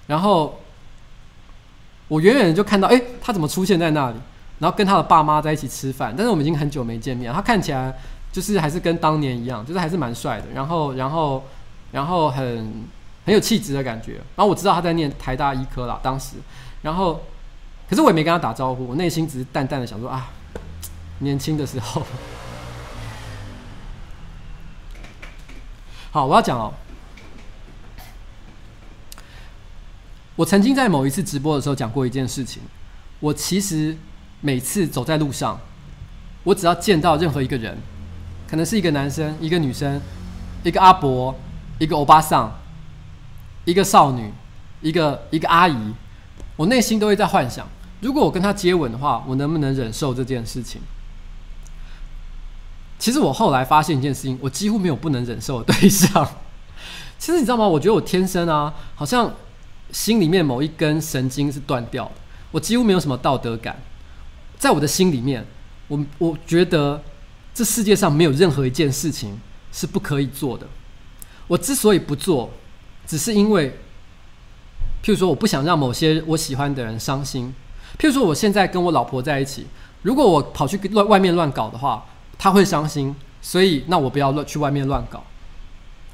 然后我远远的就看到，哎，他怎么出现在那里？然后跟他的爸妈在一起吃饭，但是我们已经很久没见面，他看起来就是还是跟当年一样，就是还是蛮帅的。然后，然后，然后很。很有气质的感觉，然后我知道他在念台大医科啦，当时，然后，可是我也没跟他打招呼，我内心只是淡淡的想说啊，年轻的时候，好，我要讲哦，我曾经在某一次直播的时候讲过一件事情，我其实每次走在路上，我只要见到任何一个人，可能是一个男生、一个女生、一个阿伯、一个欧巴桑。一个少女，一个一个阿姨，我内心都会在幻想：如果我跟她接吻的话，我能不能忍受这件事情？其实我后来发现一件事情，我几乎没有不能忍受的对象。其实你知道吗？我觉得我天生啊，好像心里面某一根神经是断掉的。我几乎没有什么道德感，在我的心里面，我我觉得这世界上没有任何一件事情是不可以做的。我之所以不做。只是因为，譬如说，我不想让某些我喜欢的人伤心。譬如说，我现在跟我老婆在一起，如果我跑去乱外面乱搞的话，她会伤心。所以，那我不要乱去外面乱搞。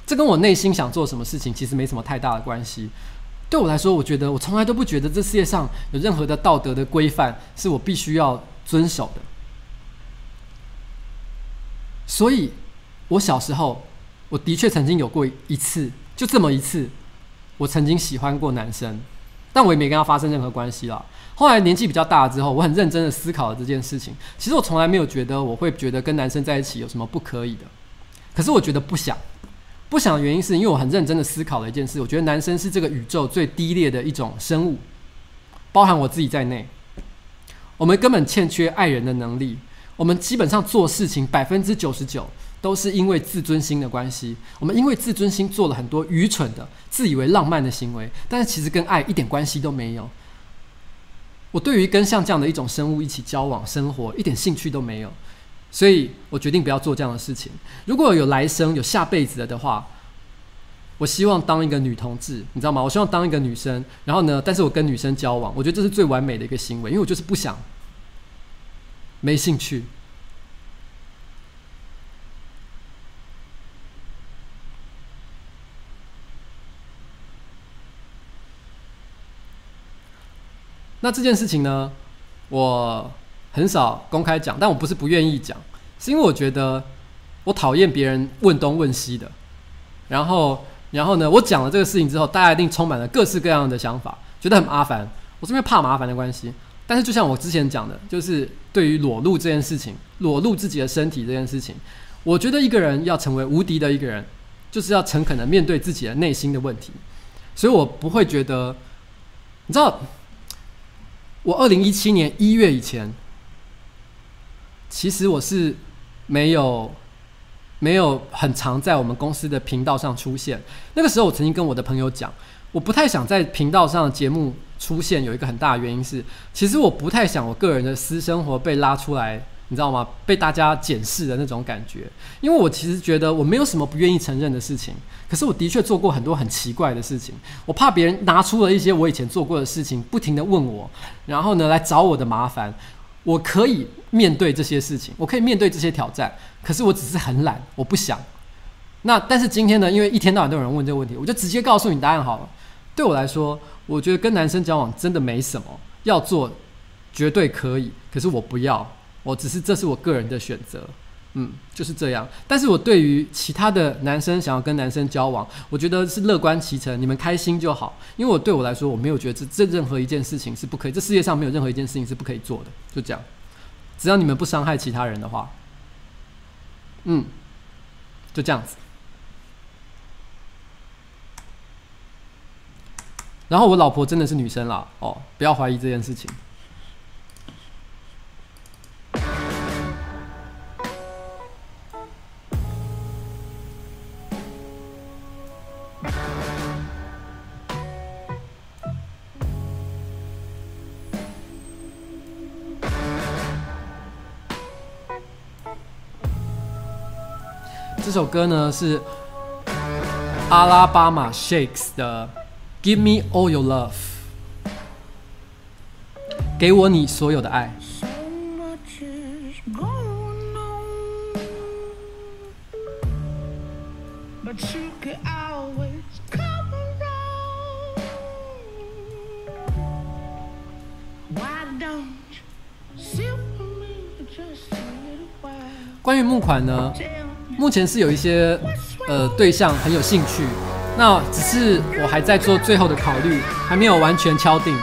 这跟我内心想做什么事情其实没什么太大的关系。对我来说，我觉得我从来都不觉得这世界上有任何的道德的规范是我必须要遵守的。所以，我小时候，我的确曾经有过一次。就这么一次，我曾经喜欢过男生，但我也没跟他发生任何关系啦。后来年纪比较大了之后，我很认真的思考了这件事情。其实我从来没有觉得我会觉得跟男生在一起有什么不可以的，可是我觉得不想，不想的原因是因为我很认真的思考了一件事。我觉得男生是这个宇宙最低劣的一种生物，包含我自己在内，我们根本欠缺爱人的能力。我们基本上做事情百分之九十九。都是因为自尊心的关系，我们因为自尊心做了很多愚蠢的、自以为浪漫的行为，但是其实跟爱一点关系都没有。我对于跟像这样的一种生物一起交往、生活一点兴趣都没有，所以我决定不要做这样的事情。如果有来生、有下辈子了的话，我希望当一个女同志，你知道吗？我希望当一个女生，然后呢，但是我跟女生交往，我觉得这是最完美的一个行为，因为我就是不想，没兴趣。那这件事情呢，我很少公开讲，但我不是不愿意讲，是因为我觉得我讨厌别人问东问西的。然后，然后呢，我讲了这个事情之后，大家一定充满了各式各样的想法，觉得很麻烦。我是因为怕麻烦的关系。但是，就像我之前讲的，就是对于裸露这件事情，裸露自己的身体这件事情，我觉得一个人要成为无敌的一个人，就是要诚恳的面对自己的内心的问题。所以我不会觉得，你知道。我二零一七年一月以前，其实我是没有没有很常在我们公司的频道上出现。那个时候，我曾经跟我的朋友讲，我不太想在频道上节目出现。有一个很大的原因是，其实我不太想我个人的私生活被拉出来你知道吗？被大家检视的那种感觉。因为我其实觉得我没有什么不愿意承认的事情，可是我的确做过很多很奇怪的事情。我怕别人拿出了一些我以前做过的事情，不停地问我，然后呢来找我的麻烦。我可以面对这些事情，我可以面对这些挑战，可是我只是很懒，我不想。那但是今天呢？因为一天到晚都有人问这个问题，我就直接告诉你答案好了。对我来说，我觉得跟男生交往真的没什么，要做绝对可以，可是我不要，我只是这是我个人的选择，嗯，就是这样。但是我对于其他的男生想要跟男生交往，我觉得是乐观其成，你们开心就好。因为我对我来说，我没有觉得这这任何一件事情是不可以，这世界上没有任何一件事情是不可以做的，就这样。只要你们不伤害其他人的话，嗯，就这样子。然后我老婆真的是女生啦，哦，不要怀疑这件事情。这首歌呢是阿拉巴马 Shakes 的《Give Me All Your Love》，给我你所有的爱。关于募款呢？目前是有一些呃对象很有兴趣，那只是我还在做最后的考虑，还没有完全敲定。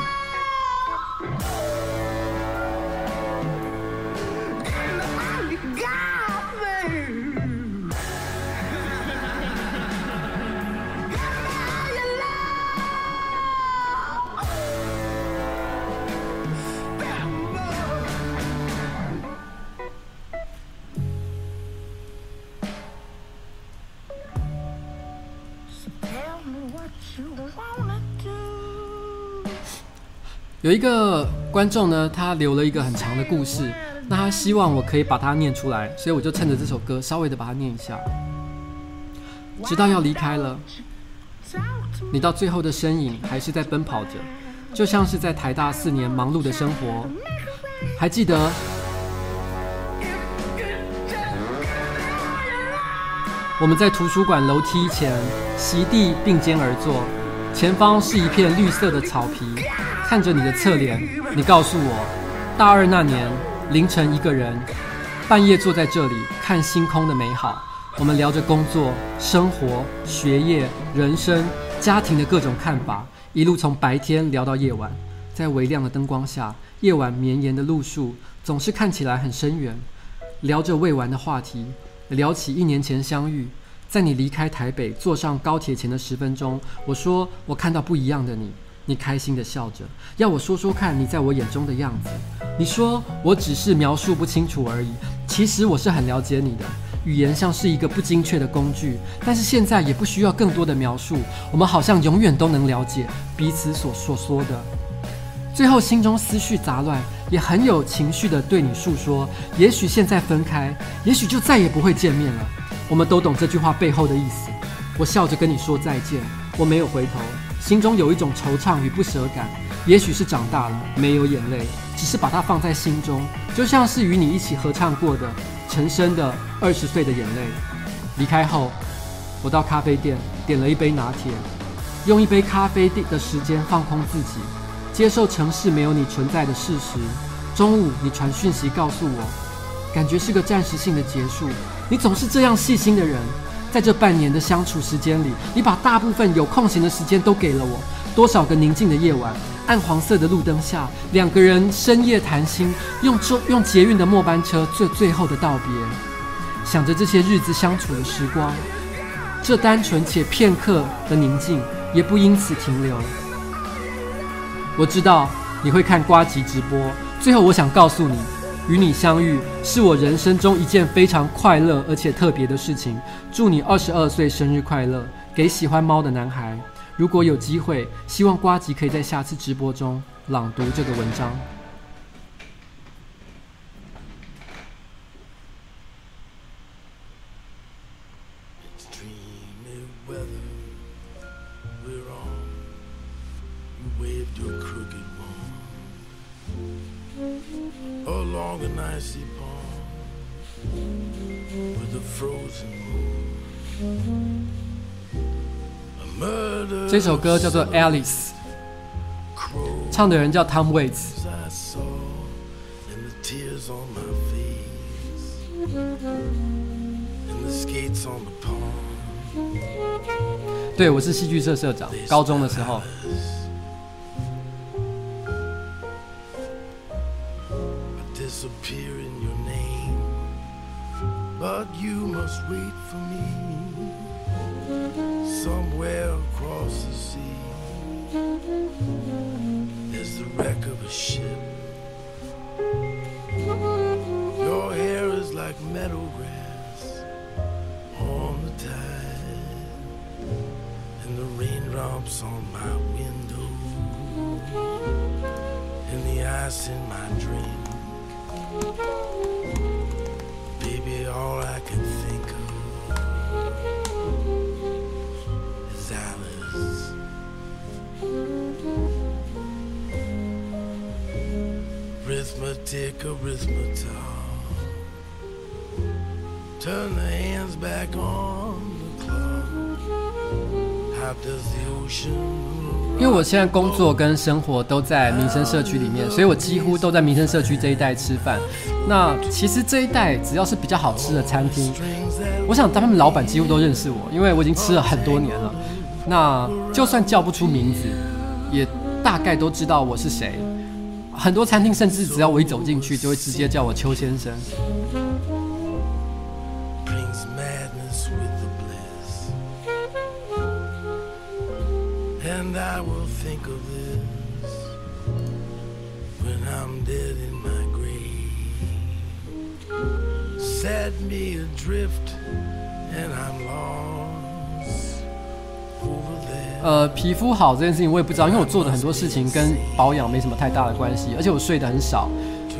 有一个观众呢，他留了一个很长的故事，那他希望我可以把它念出来，所以我就趁着这首歌稍微的把它念一下。直到要离开了，你到最后的身影还是在奔跑着，就像是在台大四年忙碌的生活。还记得我们在图书馆楼梯前席地并肩而坐，前方是一片绿色的草皮。看着你的侧脸，你告诉我，大二那年凌晨一个人，半夜坐在这里看星空的美好。我们聊着工作、生活、学业、人生、家庭的各种看法，一路从白天聊到夜晚，在微亮的灯光下，夜晚绵延的路树总是看起来很深远。聊着未完的话题，聊起一年前相遇，在你离开台北坐上高铁前的十分钟，我说我看到不一样的你。你开心地笑着，要我说说看你在我眼中的样子。你说我只是描述不清楚而已，其实我是很了解你的。语言像是一个不精确的工具，但是现在也不需要更多的描述，我们好像永远都能了解彼此所所说的。最后心中思绪杂乱，也很有情绪地对你诉说。也许现在分开，也许就再也不会见面了。我们都懂这句话背后的意思。我笑着跟你说再见，我没有回头。心中有一种惆怅与不舍感，也许是长大了没有眼泪，只是把它放在心中，就像是与你一起合唱过的陈升的《二十岁的眼泪》。离开后，我到咖啡店点了一杯拿铁，用一杯咖啡的时间放空自己，接受城市没有你存在的事实。中午你传讯息告诉我，感觉是个暂时性的结束。你总是这样细心的人。在这半年的相处时间里，你把大部分有空闲的时间都给了我。多少个宁静的夜晚，暗黄色的路灯下，两个人深夜谈心，用中用捷运的末班车做最后的道别。想着这些日子相处的时光，这单纯且片刻的宁静也不因此停留。我知道你会看瓜吉直播，最后我想告诉你。与你相遇是我人生中一件非常快乐而且特别的事情。祝你二十二岁生日快乐！给喜欢猫的男孩。如果有机会，希望瓜吉可以在下次直播中朗读这个文章。这首歌叫做《Alice》，唱的人叫 Tom Waits。对，我是戏剧社社长，高中的时候。现在工作跟生活都在民生社区里面，所以我几乎都在民生社区这一带吃饭。那其实这一带只要是比较好吃的餐厅，我想他们老板几乎都认识我，因为我已经吃了很多年了。那就算叫不出名字，也大概都知道我是谁。很多餐厅甚至只要我一走进去，就会直接叫我邱先生。皮肤好这件事情我也不知道，因为我做的很多事情跟保养没什么太大的关系，而且我睡得很少。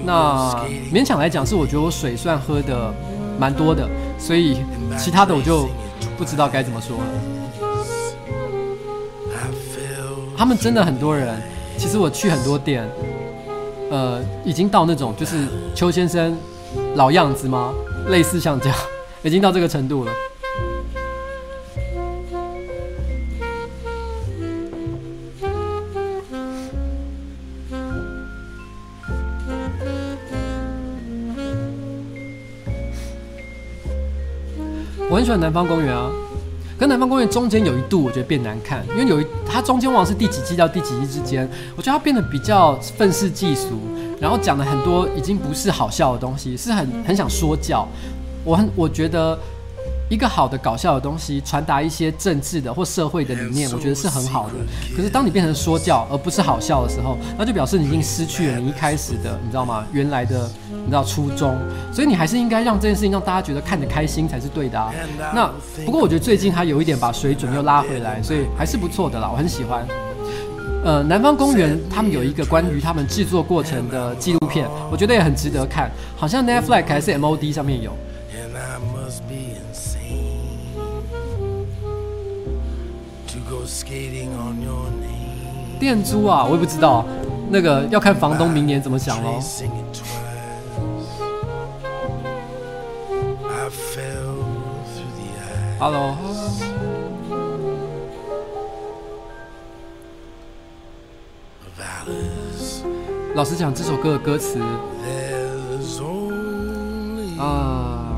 那勉强来讲是我觉得我水算喝的蛮多的，所以其他的我就不知道该怎么说了。他们真的很多人，其实我去很多店，呃，已经到那种就是邱先生老样子吗？类似像这样，已经到这个程度了。我很喜欢南方公园啊，跟南方公园中间有一度我觉得变难看，因为有一它中间往往是第几季到第几季之间，我觉得它变得比较愤世嫉俗，然后讲了很多已经不是好笑的东西，是很很想说教。我很我觉得。一个好的搞笑的东西，传达一些政治的或社会的理念，我觉得是很好的。可是当你变成说教而不是好笑的时候，那就表示你已经失去了你一开始的，你知道吗？原来的你知道初衷。所以你还是应该让这件事情让大家觉得看得开心才是对的啊。那不过我觉得最近他有一点把水准又拉回来，所以还是不错的啦，我很喜欢。呃，南方公园他们有一个关于他们制作过程的纪录片，我觉得也很值得看，好像 Netflix 还是 MOD 上面有。店租啊，我也不知道，那个要看房东明年怎么想喽。Hello，老实讲，这首歌的歌词啊。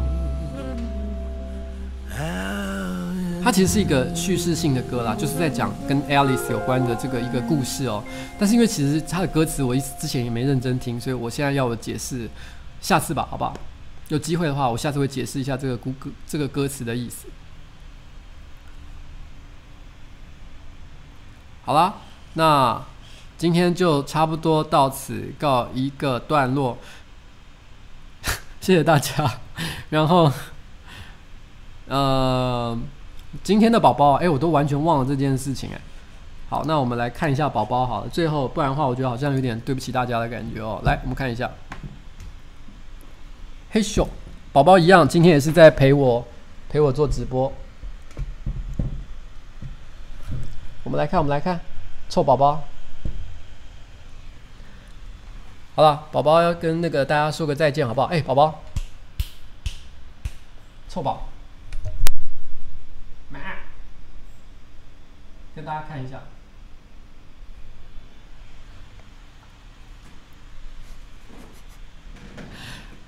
它其实是一个叙事性的歌啦，就是在讲跟 Alice 有关的这个一个故事哦。但是因为其实它的歌词我一之前也没认真听，所以我现在要我解释，下次吧，好不好？有机会的话，我下次会解释一下这个歌歌这个歌词的意思。好啦，那今天就差不多到此告一个段落，谢谢大家。然后，呃。今天的宝宝，哎，我都完全忘了这件事情，哎。好，那我们来看一下宝宝好了。最后，不然的话，我觉得好像有点对不起大家的感觉哦。来，我们看一下，嘿咻，宝宝一样，今天也是在陪我陪我做直播。我们来看，我们来看，臭宝宝。好了，宝宝要跟那个大家说个再见，好不好？哎、欸，宝宝，臭宝，跟大家看一下。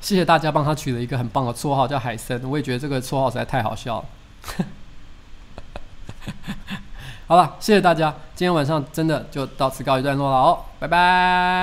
谢谢大家帮他取了一个很棒的绰号，叫海森。我也觉得这个绰号实在太好笑了。好了，谢谢大家，今天晚上真的就到此告一段落了哦，拜拜。